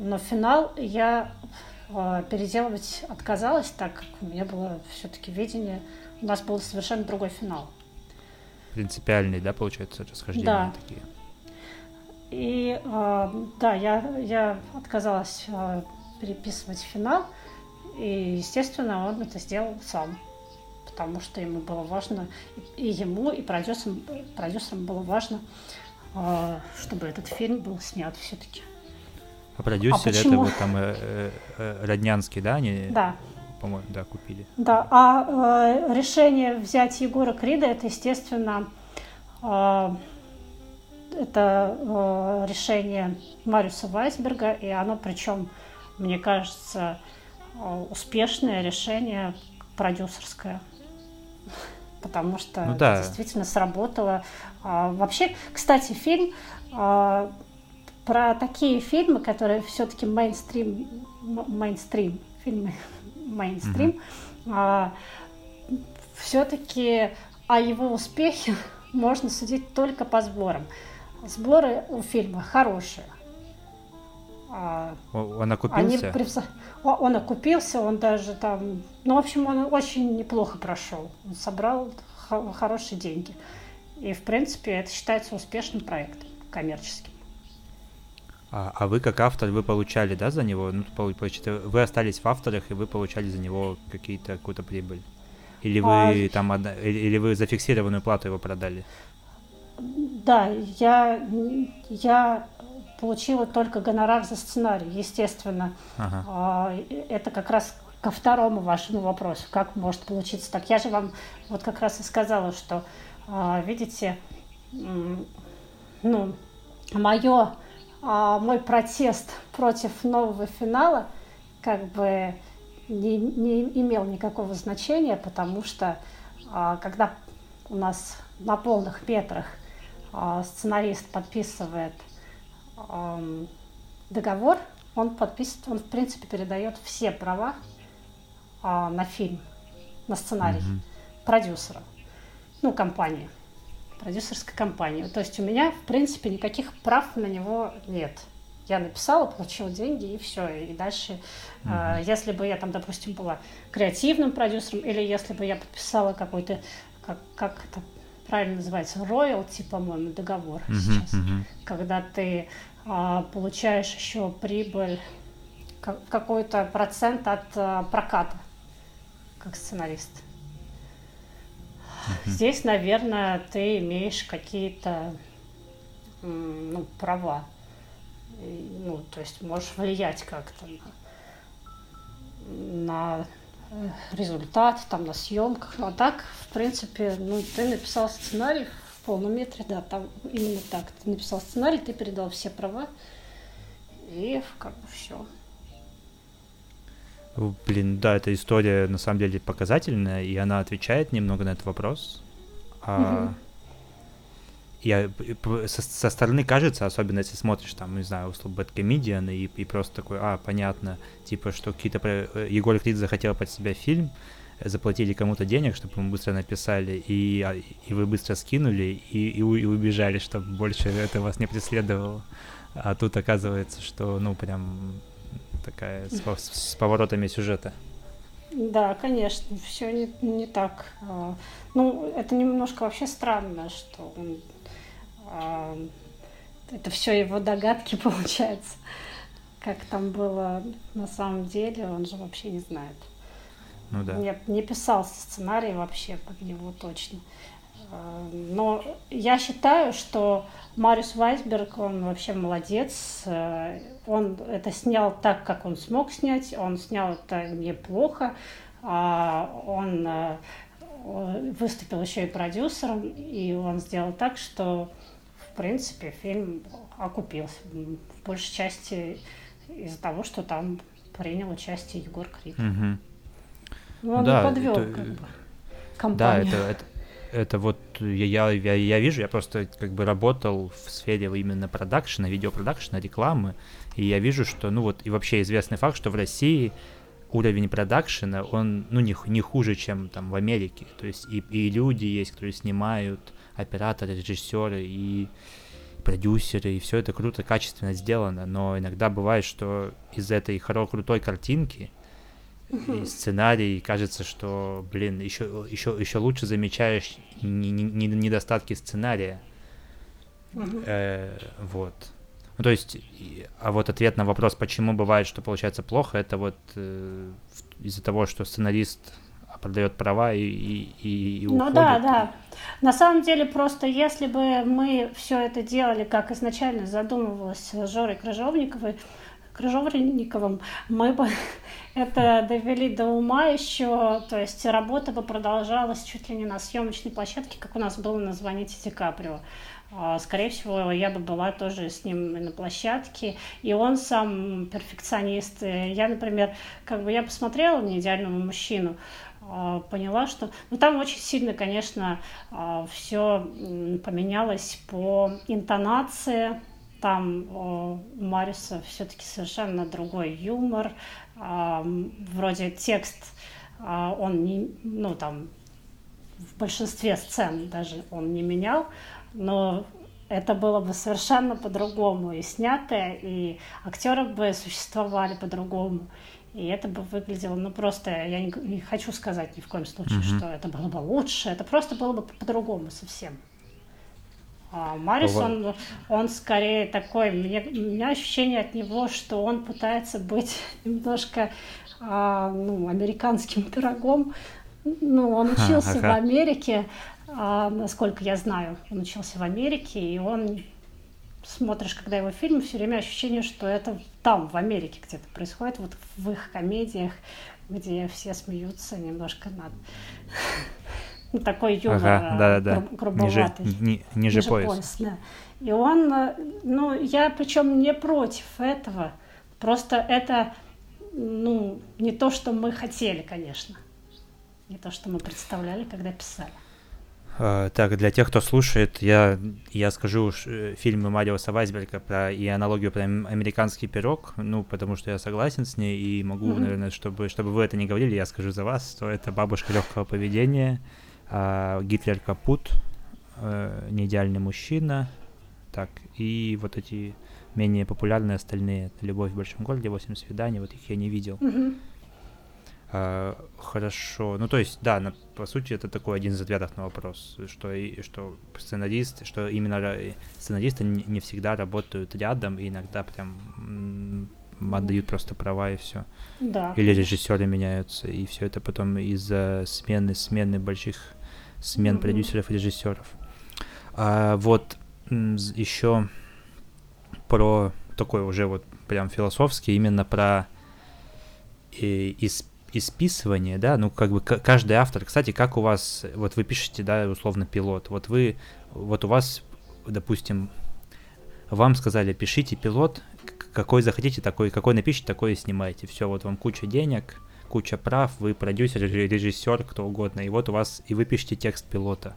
но финал я а, переделывать отказалась, так как у меня было все-таки видение, у нас был совершенно другой финал. Принципиальный, да, получается, расхождения да. такие? И да, я, я отказалась переписывать финал, и, естественно, он это сделал сам, потому что ему было важно, и ему, и продюсерам, продюсерам было важно, э, чтобы этот фильм был снят все-таки. А продюсер а это вот там э, э, э, Роднянский, да? Они, да. По-моему, да, купили. Да, а э, решение взять Егора Крида, это, естественно, э, это э, решение Мариуса Вайсберга, и оно причем, мне кажется, успешное решение продюсерское. Потому что ну, да. действительно сработало. А, вообще, кстати, фильм а, про такие фильмы, которые все-таки мейнстрим, мейнстрим, фильмы мейнстрим, mm-hmm. а, все-таки о его успехе можно судить только по сборам. Сборы у фильма хорошие. А, он окупился? Они превз... Он окупился, он даже там... Ну, в общем, он очень неплохо прошел. Он собрал хорошие деньги. И, в принципе, это считается успешным проектом коммерческим. А, а вы как автор, вы получали, да, за него? Ну, вы остались в авторах, и вы получали за него какие-то, какую-то прибыль? Или вы а... там, или вы зафиксированную плату его продали? Да, я, я получила только гонорар за сценарий, естественно. Ага. А, это как раз ко второму вашему вопросу, как может получиться так. Я же вам вот как раз и сказала, что, а, видите, ну, мое, а, мой протест против нового финала как бы не, не имел никакого значения, потому что когда у нас на полных метрах сценарист подписывает договор, он подписывает, он в принципе передает все права а, на фильм, на сценарий mm-hmm. продюсеру, ну, компании, продюсерской компании. То есть у меня, в принципе, никаких прав на него нет. Я написала, получила деньги и все. И дальше, mm-hmm. э, если бы я там, допустим, была креативным продюсером, или если бы я подписала какой-то, как, как это правильно называется, роялти, по-моему, договор mm-hmm. сейчас, mm-hmm. когда ты получаешь еще прибыль, какой-то процент от а, проката, как сценарист. Здесь, наверное, ты имеешь какие-то ну, права. Ну, то есть можешь влиять как-то на, на э, результат, там, на съемках. А так, в принципе, ну, ты написал сценарий, полном метре, да, там именно так. Ты написал сценарий, ты передал все права, и как бы все. Блин, да, эта история на самом деле показательная, и она отвечает немного на этот вопрос. А, угу. Я, со, со стороны кажется, особенно если смотришь там, не знаю, условно, Бэткомедиан, и, и просто такой, а, понятно, типа, что какие-то... Э, Егор Крид захотел под себя фильм, заплатили кому-то денег, чтобы мы быстро написали, и, а, и вы быстро скинули, и, и, и убежали, чтобы больше это вас не преследовало. А тут оказывается, что, ну, прям такая с, с поворотами сюжета. Да, конечно, все не, не так. А, ну, это немножко вообще странно, что он, а, это все его догадки получается. Как там было на самом деле, он же вообще не знает. Ну да. Нет, не писался сценарий вообще под него точно. А, но я считаю, что Мариус Вайсберг, он вообще молодец. Э, он это снял так, как он смог снять. Он снял это неплохо. А, он э, выступил еще и продюсером, и он сделал так, что, в принципе, фильм окупился в большей части из-за того, что там принял участие Егор Крид. Угу. Ну, он да, подвел это, как бы, компанию. Да, это, это, это вот я, я, я вижу, я просто как бы работал в сфере именно продакшена, видеопродакшена, рекламы, и я вижу, что, ну вот, и вообще известный факт, что в России уровень продакшена, он, ну, не, не хуже, чем там в Америке. То есть и, и люди есть, которые снимают, операторы, режиссеры и продюсеры, и все это круто, качественно сделано, но иногда бывает, что из этой хоро крутой картинки и сценарий, кажется, что, блин, еще, еще, еще лучше замечаешь недостатки сценария. Э, вот. Ну, то есть, а вот ответ на вопрос, почему бывает, что получается плохо, это вот э, из-за того, что сценарист продает права и, и, и, и уходит. Ну да, да. На самом деле, просто если бы мы все это делали, как изначально задумывалось Жорой Крыжовниковой, Крыжовниковым, мы бы это довели до ума еще, то есть работа бы продолжалась чуть ли не на съемочной площадке, как у нас было на «Звоните Ди Каприо». А, скорее всего, я бы была тоже с ним на площадке. И он сам перфекционист. Я, например, как бы я посмотрела на идеального мужчину, а, поняла, что... Ну, там очень сильно, конечно, а, все поменялось по интонации. Там у Мариса все-таки совершенно другой юмор. Вроде текст он не... Ну, там в большинстве сцен даже он не менял, но это было бы совершенно по-другому и снятое, и актеры бы существовали по-другому. И это бы выглядело, ну просто, я не, не хочу сказать ни в коем случае, mm-hmm. что это было бы лучше, это просто было бы по-другому совсем. А Марис, он, он скорее такой, мне, у меня ощущение от него, что он пытается быть немножко а, ну, американским пирогом. Ну, он учился ага. в Америке, а, насколько я знаю, он учился в Америке, и он смотришь, когда его фильмы, все время ощущение, что это там, в Америке где-то происходит, вот в их комедиях, где все смеются немножко над ну, такой юмор ага, да, да, да. грубоватый. Ниже, ни, ниже, ниже пояс. пояс да. И он, э, ну, я причем не против этого, просто это, ну, не то, что мы хотели, конечно, не то, что мы представляли, когда писали. Uh, так, для тех, кто слушает, я, я скажу э, фильмы Мариуса Вайсберга про, и аналогию про американский пирог, ну, потому что я согласен с ней и могу, mm-hmm. наверное, чтобы, чтобы вы это не говорили, я скажу за вас, то это «Бабушка легкого поведения», uh, «Гитлер капут», uh, «Неидеальный мужчина», так, и вот эти менее популярные остальные «Любовь в большом городе», «Восемь свиданий», вот их я не видел. Mm-hmm. Uh, хорошо. Ну, то есть, да, на, по сути, это такой один из ответов на вопрос, что, и, что сценарист, что именно сценаристы не, не всегда работают рядом, и иногда прям отдают просто права и все. Да. Или режиссеры меняются, и все это потом из-за смены, смены больших смен mm-hmm. продюсеров и режиссеров. А, вот еще про такой уже вот прям философский, именно про и, из и списывание, да, ну как бы каждый автор, кстати, как у вас, вот вы пишете, да, условно пилот, вот вы, вот у вас, допустим, вам сказали, пишите пилот, какой захотите, такой, какой напишите, такой и снимайте, все, вот вам куча денег, куча прав, вы продюсер, режиссер, кто угодно, и вот у вас, и вы пишете текст пилота.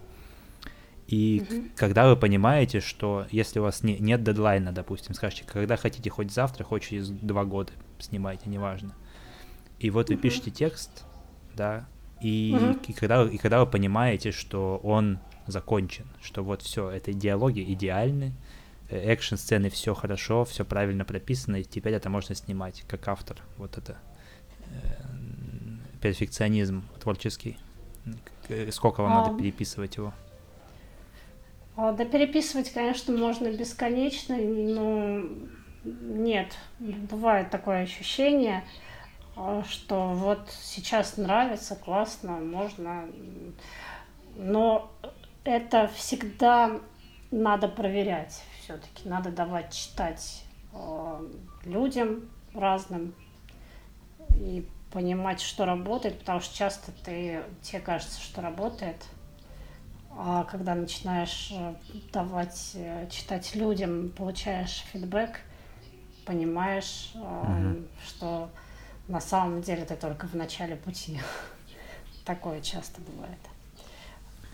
И mm-hmm. когда вы понимаете, что если у вас не, нет дедлайна, допустим, скажите, когда хотите хоть завтра, хоть через два года снимайте, неважно и вот вы пишете текст, да, и, и, когда, и когда вы понимаете, что он закончен, что вот все, это диалоги идеальны, э, экшн-сцены все хорошо, все правильно прописано, и теперь это можно снимать как автор. Вот это э, перфекционизм творческий. Сколько вам а, надо переписывать его? А, да переписывать, конечно, можно бесконечно, но нет, бывает такое ощущение, а, что вот сейчас нравится, классно, можно, но это всегда надо проверять все-таки, надо давать читать э, людям разным и понимать, что работает, потому что часто ты, тебе кажется, что работает, а когда начинаешь э, давать, э, читать людям, получаешь фидбэк, понимаешь, mm-hmm. что на самом деле ты только в начале пути. Такое часто бывает.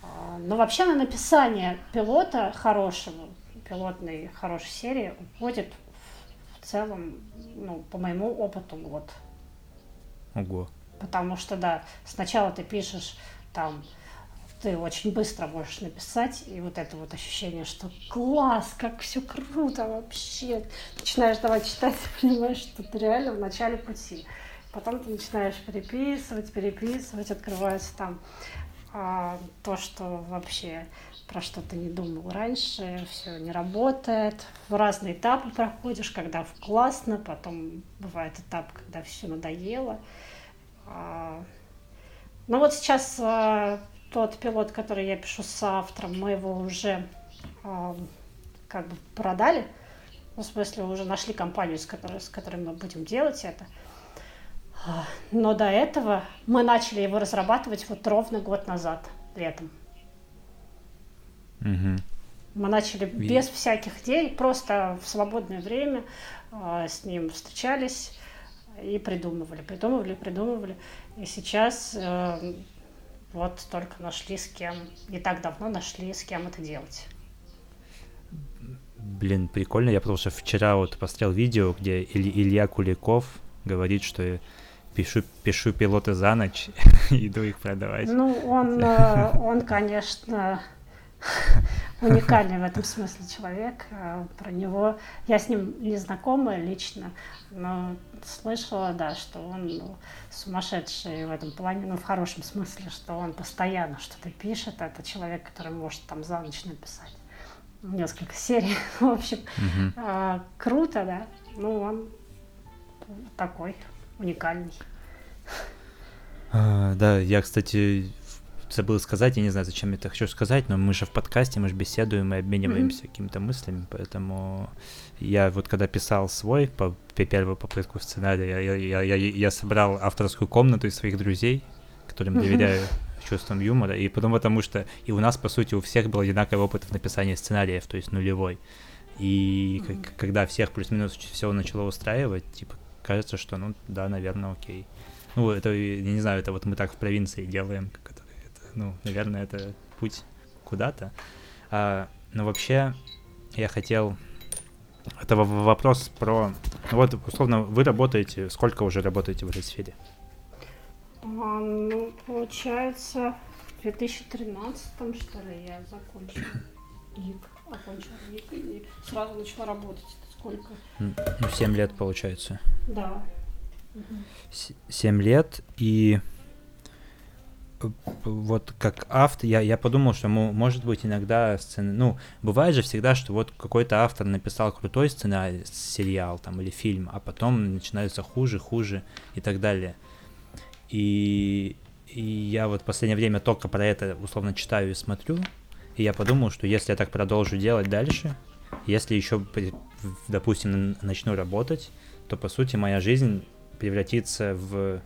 А, но вообще на написание пилота хорошего, пилотной хорошей серии уходит в целом, ну, по моему опыту, год. Ого. Потому что, да, сначала ты пишешь там ты очень быстро можешь написать, и вот это вот ощущение, что класс, как все круто вообще. Начинаешь давать читать, понимаешь, что ты реально в начале пути. Потом ты начинаешь переписывать, переписывать, открывается там а, то, что вообще про что ты не думал раньше, все не работает. В разные этапы проходишь, когда классно, потом бывает этап, когда все надоело. А, ну вот сейчас а, тот пилот, который я пишу с автором, мы его уже э, как бы продали. Ну, в смысле, уже нашли компанию, с которой, с которой мы будем делать это. Но до этого мы начали его разрабатывать вот ровно год назад, летом. Угу. Мы начали без всяких денег, просто в свободное время э, с ним встречались и придумывали, придумывали, придумывали. И сейчас э, вот только нашли с кем, не так давно нашли с кем это делать. Блин, прикольно. Я потому что вчера вот посмотрел видео, где Иль- Илья Куликов говорит, что пишу, пишу пилоты за ночь, иду их продавать. Ну, он, э, он конечно, уникальный в этом смысле человек. Э, про него я с ним не знакома лично, но слышала, да, что он ну, сумасшедший в этом плане, ну, в хорошем смысле, что он постоянно что-то пишет. Это человек, который может там за ночь написать несколько серий. в общем, угу. круто, да. Ну, он такой уникальный. А, да, я, кстати, забыл сказать, я не знаю, зачем я это хочу сказать, но мы же в подкасте, мы же беседуем, мы обмениваемся mm-hmm. какими-то мыслями, поэтому я вот когда писал свой по, по первую попытку сценария, я, я, я, я собрал авторскую комнату из своих друзей, которым доверяю mm-hmm. чувством юмора, и потом потому что и у нас, по сути, у всех был одинаковый опыт в написании сценариев, то есть нулевой. И mm-hmm. к- когда всех плюс-минус все начало устраивать, типа, кажется, что, ну, да, наверное, окей. Ну, это, я не знаю, это вот мы так в провинции делаем, как это ну, наверное, это путь куда-то. А, но вообще я хотел... Это вопрос про... Ну вот, условно, вы работаете... Сколько уже работаете в этой сфере? А, ну, получается, в 2013 что ли, я закончила ГИК, окончила ГИК и сразу начала работать. Сколько? Ну, 7 лет, получается. Да. Семь лет, и вот как автор, я, я подумал, что может быть иногда сцена, ну, бывает же всегда, что вот какой-то автор написал крутой сценарий, сериал там или фильм, а потом начинается хуже, хуже и так далее. И, и я вот в последнее время только про это условно читаю и смотрю, и я подумал, что если я так продолжу делать дальше, если еще, допустим, начну работать, то по сути моя жизнь превратится в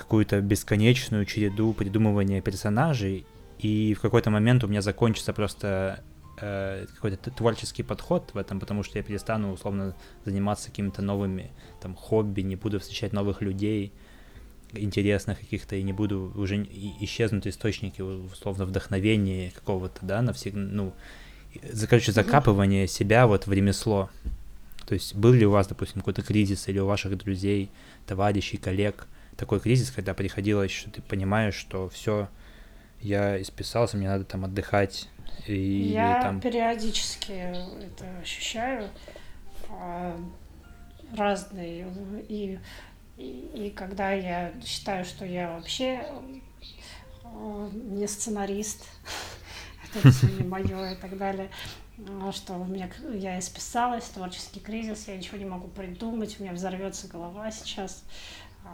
какую-то бесконечную череду придумывания персонажей, и в какой-то момент у меня закончится просто э, какой-то творческий подход в этом, потому что я перестану условно заниматься какими-то новыми там хобби, не буду встречать новых людей интересных каких-то и не буду уже исчезнут источники условно вдохновения какого-то, да, на всех, ну, короче, закапывание себя вот в ремесло. То есть был ли у вас, допустим, какой-то кризис или у ваших друзей, товарищей, коллег – такой кризис, когда приходилось, что ты понимаешь, что все, я исписался, мне надо там отдыхать. И, я и там... периодически это ощущаю а, разные. И, и, и когда я считаю, что я вообще а, не сценарист, это все не мое и так далее, а, что у меня я исписалась, творческий кризис, я ничего не могу придумать, у меня взорвется голова сейчас.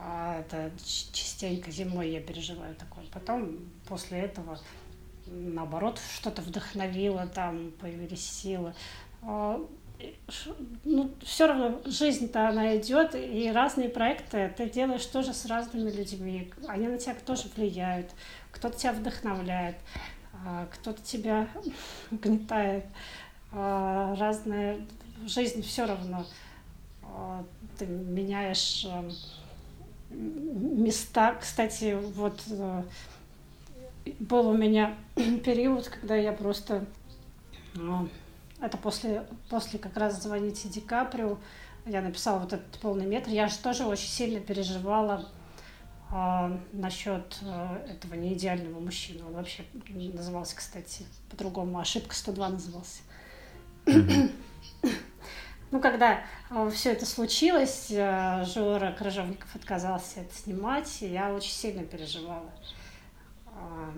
А это частенько зимой я переживаю такое. Потом после этого наоборот что-то вдохновило, там появились силы. А, ну, все равно жизнь-то она идет, и разные проекты ты делаешь тоже с разными людьми. Они на тебя тоже влияют. Кто-то тебя вдохновляет, а, кто-то тебя угнетает. Разная жизнь все равно ты меняешь места. Кстати, вот э, был у меня период, когда я просто... Ну, это после, после как раз «Звоните Ди Каприо», я написала вот этот полный метр. Я же тоже очень сильно переживала а, насчет а, этого неидеального мужчины. Он вообще назывался, кстати, по-другому. «Ошибка 102» назывался. Ну, когда э, все это случилось, э, Жора Крыжовников отказался это снимать, и я очень сильно переживала. Э,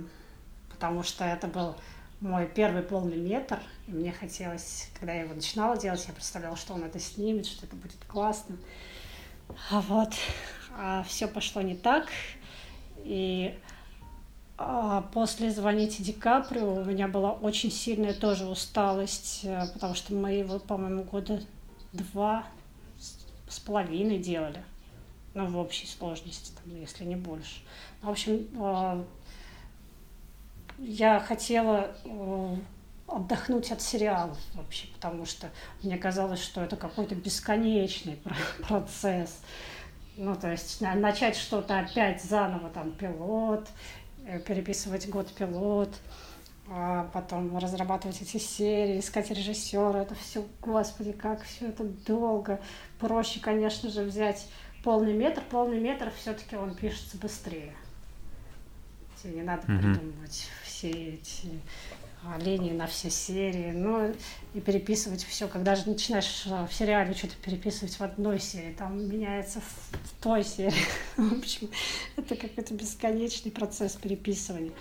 потому что это был мой первый полный метр, и мне хотелось, когда я его начинала делать, я представляла, что он это снимет, что это будет классно. А вот, а все пошло не так, и а после «Звоните Ди Каприо» у меня была очень сильная тоже усталость, потому что мы его, по-моему, года два с половиной делали. ну, в общей сложности, там, если не больше. В общем, э, я хотела э, отдохнуть от сериалов вообще, потому что мне казалось, что это какой-то бесконечный процесс. Ну, то есть начать что-то опять заново, там, пилот, э, переписывать год пилот, а потом разрабатывать эти серии, искать режиссера, это все, господи, как все это долго. Проще, конечно же, взять полный метр. Полный метр все-таки он пишется быстрее. Тебе не надо mm-hmm. придумывать все эти а, линии на все серии, ну и переписывать все. Когда же начинаешь а, в сериале что-то переписывать в одной серии, там меняется в той серии. В общем, это какой-то бесконечный процесс переписывания.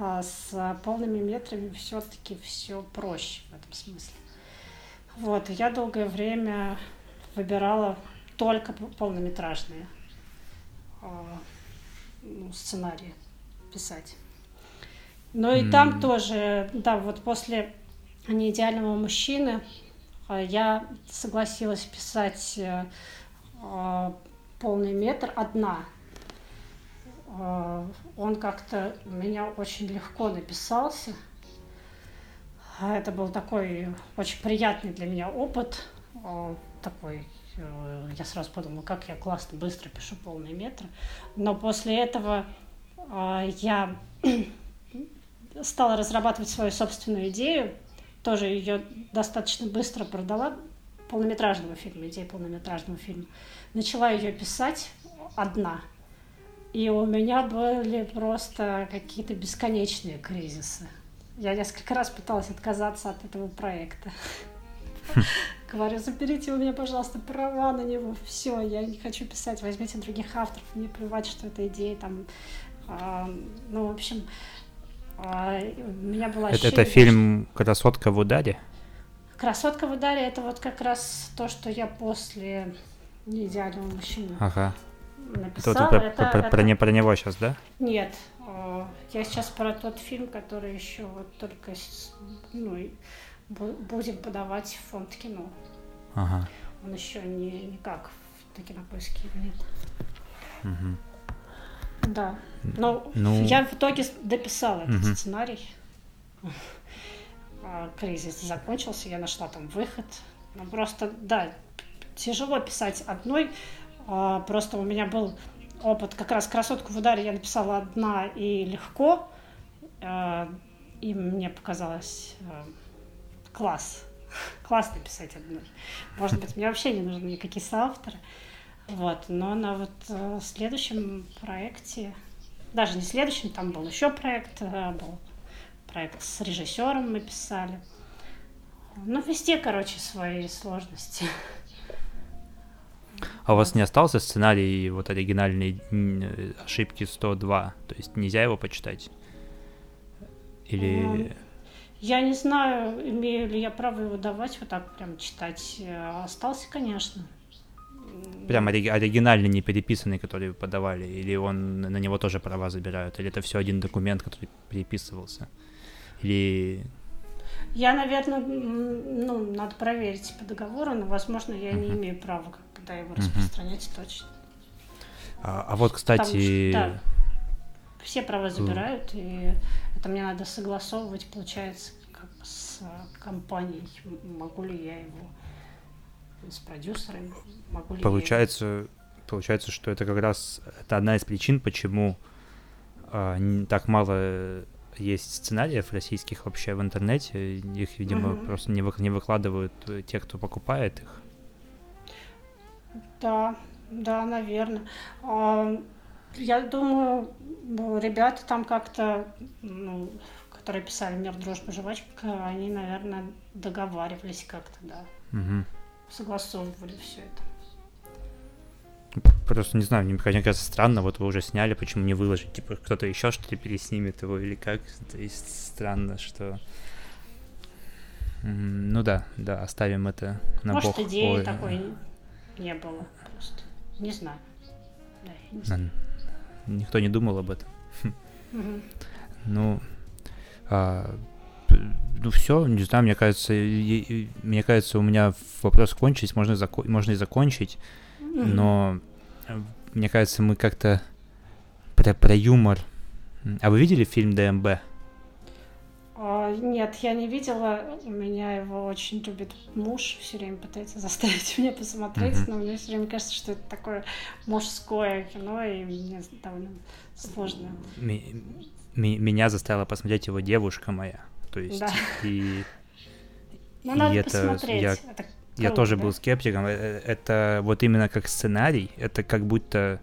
А с полными метрами все-таки все проще в этом смысле. Вот, я долгое время выбирала только полнометражные ну, сценарии писать. Ну и mm. там тоже, да, вот после неидеального мужчины а, я согласилась писать а, полный метр одна. А, он как-то у меня очень легко написался. Это был такой очень приятный для меня опыт. Такой, э, я сразу подумала, как я классно, быстро пишу полный метр. Но после этого я стала разрабатывать свою собственную идею, тоже ее достаточно быстро продала, полнометражного фильма, идея полнометражного фильма. Начала ее писать одна. И у меня были просто какие-то бесконечные кризисы. Я несколько раз пыталась отказаться от этого проекта. Говорю, заберите у меня, пожалуйста, права на него. Все, я не хочу писать, возьмите других авторов. Мне плевать, что это идея там. А, ну, в общем, а, у меня была это, это фильм «Красотка в ударе»? «Красотка в ударе» — это вот как раз то, что я после «Неидеального мужчины» ага. Написала. Ты про, это, про, это... Про, не, про него сейчас, да? Нет. Я сейчас про тот фильм, который еще вот только ну, будем подавать в фонд кино. Ага. Он еще не, никак в кинопоиске нет. Угу. Да. Но ну... я в итоге дописала этот угу. сценарий. А, кризис закончился, я нашла там выход. Ну, просто, да, тяжело писать одной. А, просто у меня был опыт, как раз «Красотку в ударе» я написала одна и легко. А, и мне показалось класс. Классно писать одной. Может быть, мне вообще не нужны никакие соавторы. Вот, но на вот э, следующем проекте, даже не следующем, там был еще проект, э, был проект с режиссером мы писали. Ну, везде, короче, свои сложности. А у вас не остался сценарий вот оригинальной ошибки 102? То есть нельзя его почитать? Или... Я не знаю, имею ли я право его давать вот так прям читать. Э, остался, конечно. Прям оригинальный, не переписанный, который подавали, или он на него тоже права забирают, или это все один документ, который переписывался, или... Я, наверное, ну, надо проверить по договору, но, возможно, я uh-huh. не имею права когда его распространять точно. А, а вот, кстати... Что, да, все права забирают, и это мне надо согласовывать, получается, как с компанией, могу ли я его с продюсерами. Могу ли получается, я... получается, что это как раз это одна из причин, почему э, так мало есть сценариев российских вообще в интернете. Их, видимо, угу. просто не, вы, не выкладывают те, кто покупает их. Да, да, наверное. А, я думаю, ребята там как-то, ну, которые писали «Мир, дружба, жвачка», они, наверное, договаривались как-то, да. Угу согласовывали все это. Просто не знаю, мне кажется странно, вот вы уже сняли, почему не выложить? Типа кто-то еще что-то переснимет его или как? То есть странно, что... Ну да, да, оставим это на Может, бог. идеи Ой. такой не было просто. Не знаю. Да, не знаю. Никто не думал об этом. Угу. Ну, а, ну все, не знаю, мне кажется, и, мне кажется, у меня вопрос кончить, можно, зако- можно и закончить, но мне кажется, мы как-то про, про юмор. А вы видели фильм ДМБ? А, нет, я не видела. У меня его очень любит муж, все время пытается заставить меня посмотреть, mm-hmm. но мне все время кажется, что это такое мужское кино, и мне довольно сложно. меня заставила посмотреть его девушка моя. То есть, да. и... Ну, надо это, посмотреть. Я, это я тоже да? был скептиком. Э, э, это вот именно как сценарий, это как будто,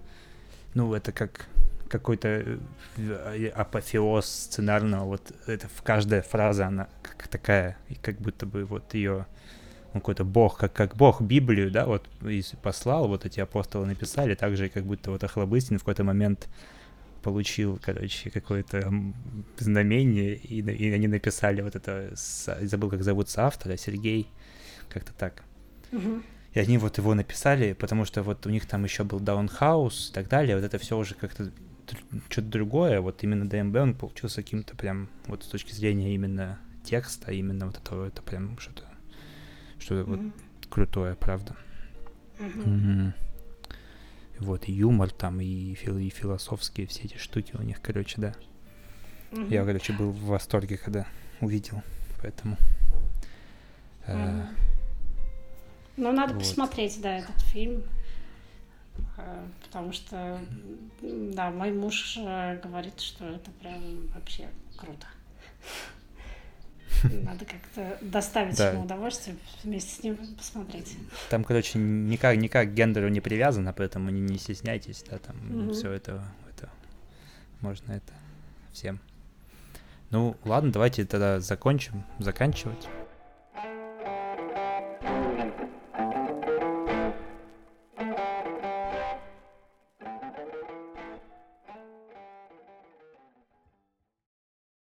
ну, это как какой-то э, апофеоз сценарного, вот это в каждая фраза, она как такая, и как будто бы вот ее ну, какой-то бог, как, как бог Библию, да, вот и послал, вот эти апостолы написали, так же, как будто вот Охлобыстин в какой-то момент получил, короче, какое-то знамение, и, и они написали вот это, забыл, как зовут автора, Сергей, как-то так. Угу. И они вот его написали, потому что вот у них там еще был Даунхаус и так далее, вот это все уже как-то что-то другое, вот именно ДМБ он получился каким-то прям, вот с точки зрения именно текста, именно вот этого, это прям что-то, что-то mm-hmm. вот крутое, правда. Mm-hmm. Mm-hmm. Вот, и юмор там, и, фил, и философские все эти штуки у них, короче, да. Mm-hmm. Я, короче, был в восторге, когда увидел, поэтому... Mm-hmm. Ну, надо вот. посмотреть, да, этот фильм. Э, потому что, да, мой муж э, говорит, что это прям вообще круто. Надо как-то доставить да. ему удовольствие вместе с ним посмотреть. Там, короче, никак, никак к гендеру не привязано, поэтому не, не стесняйтесь, да, там mm-hmm. все это, это можно это всем. Ну, ладно, давайте тогда закончим, заканчивать.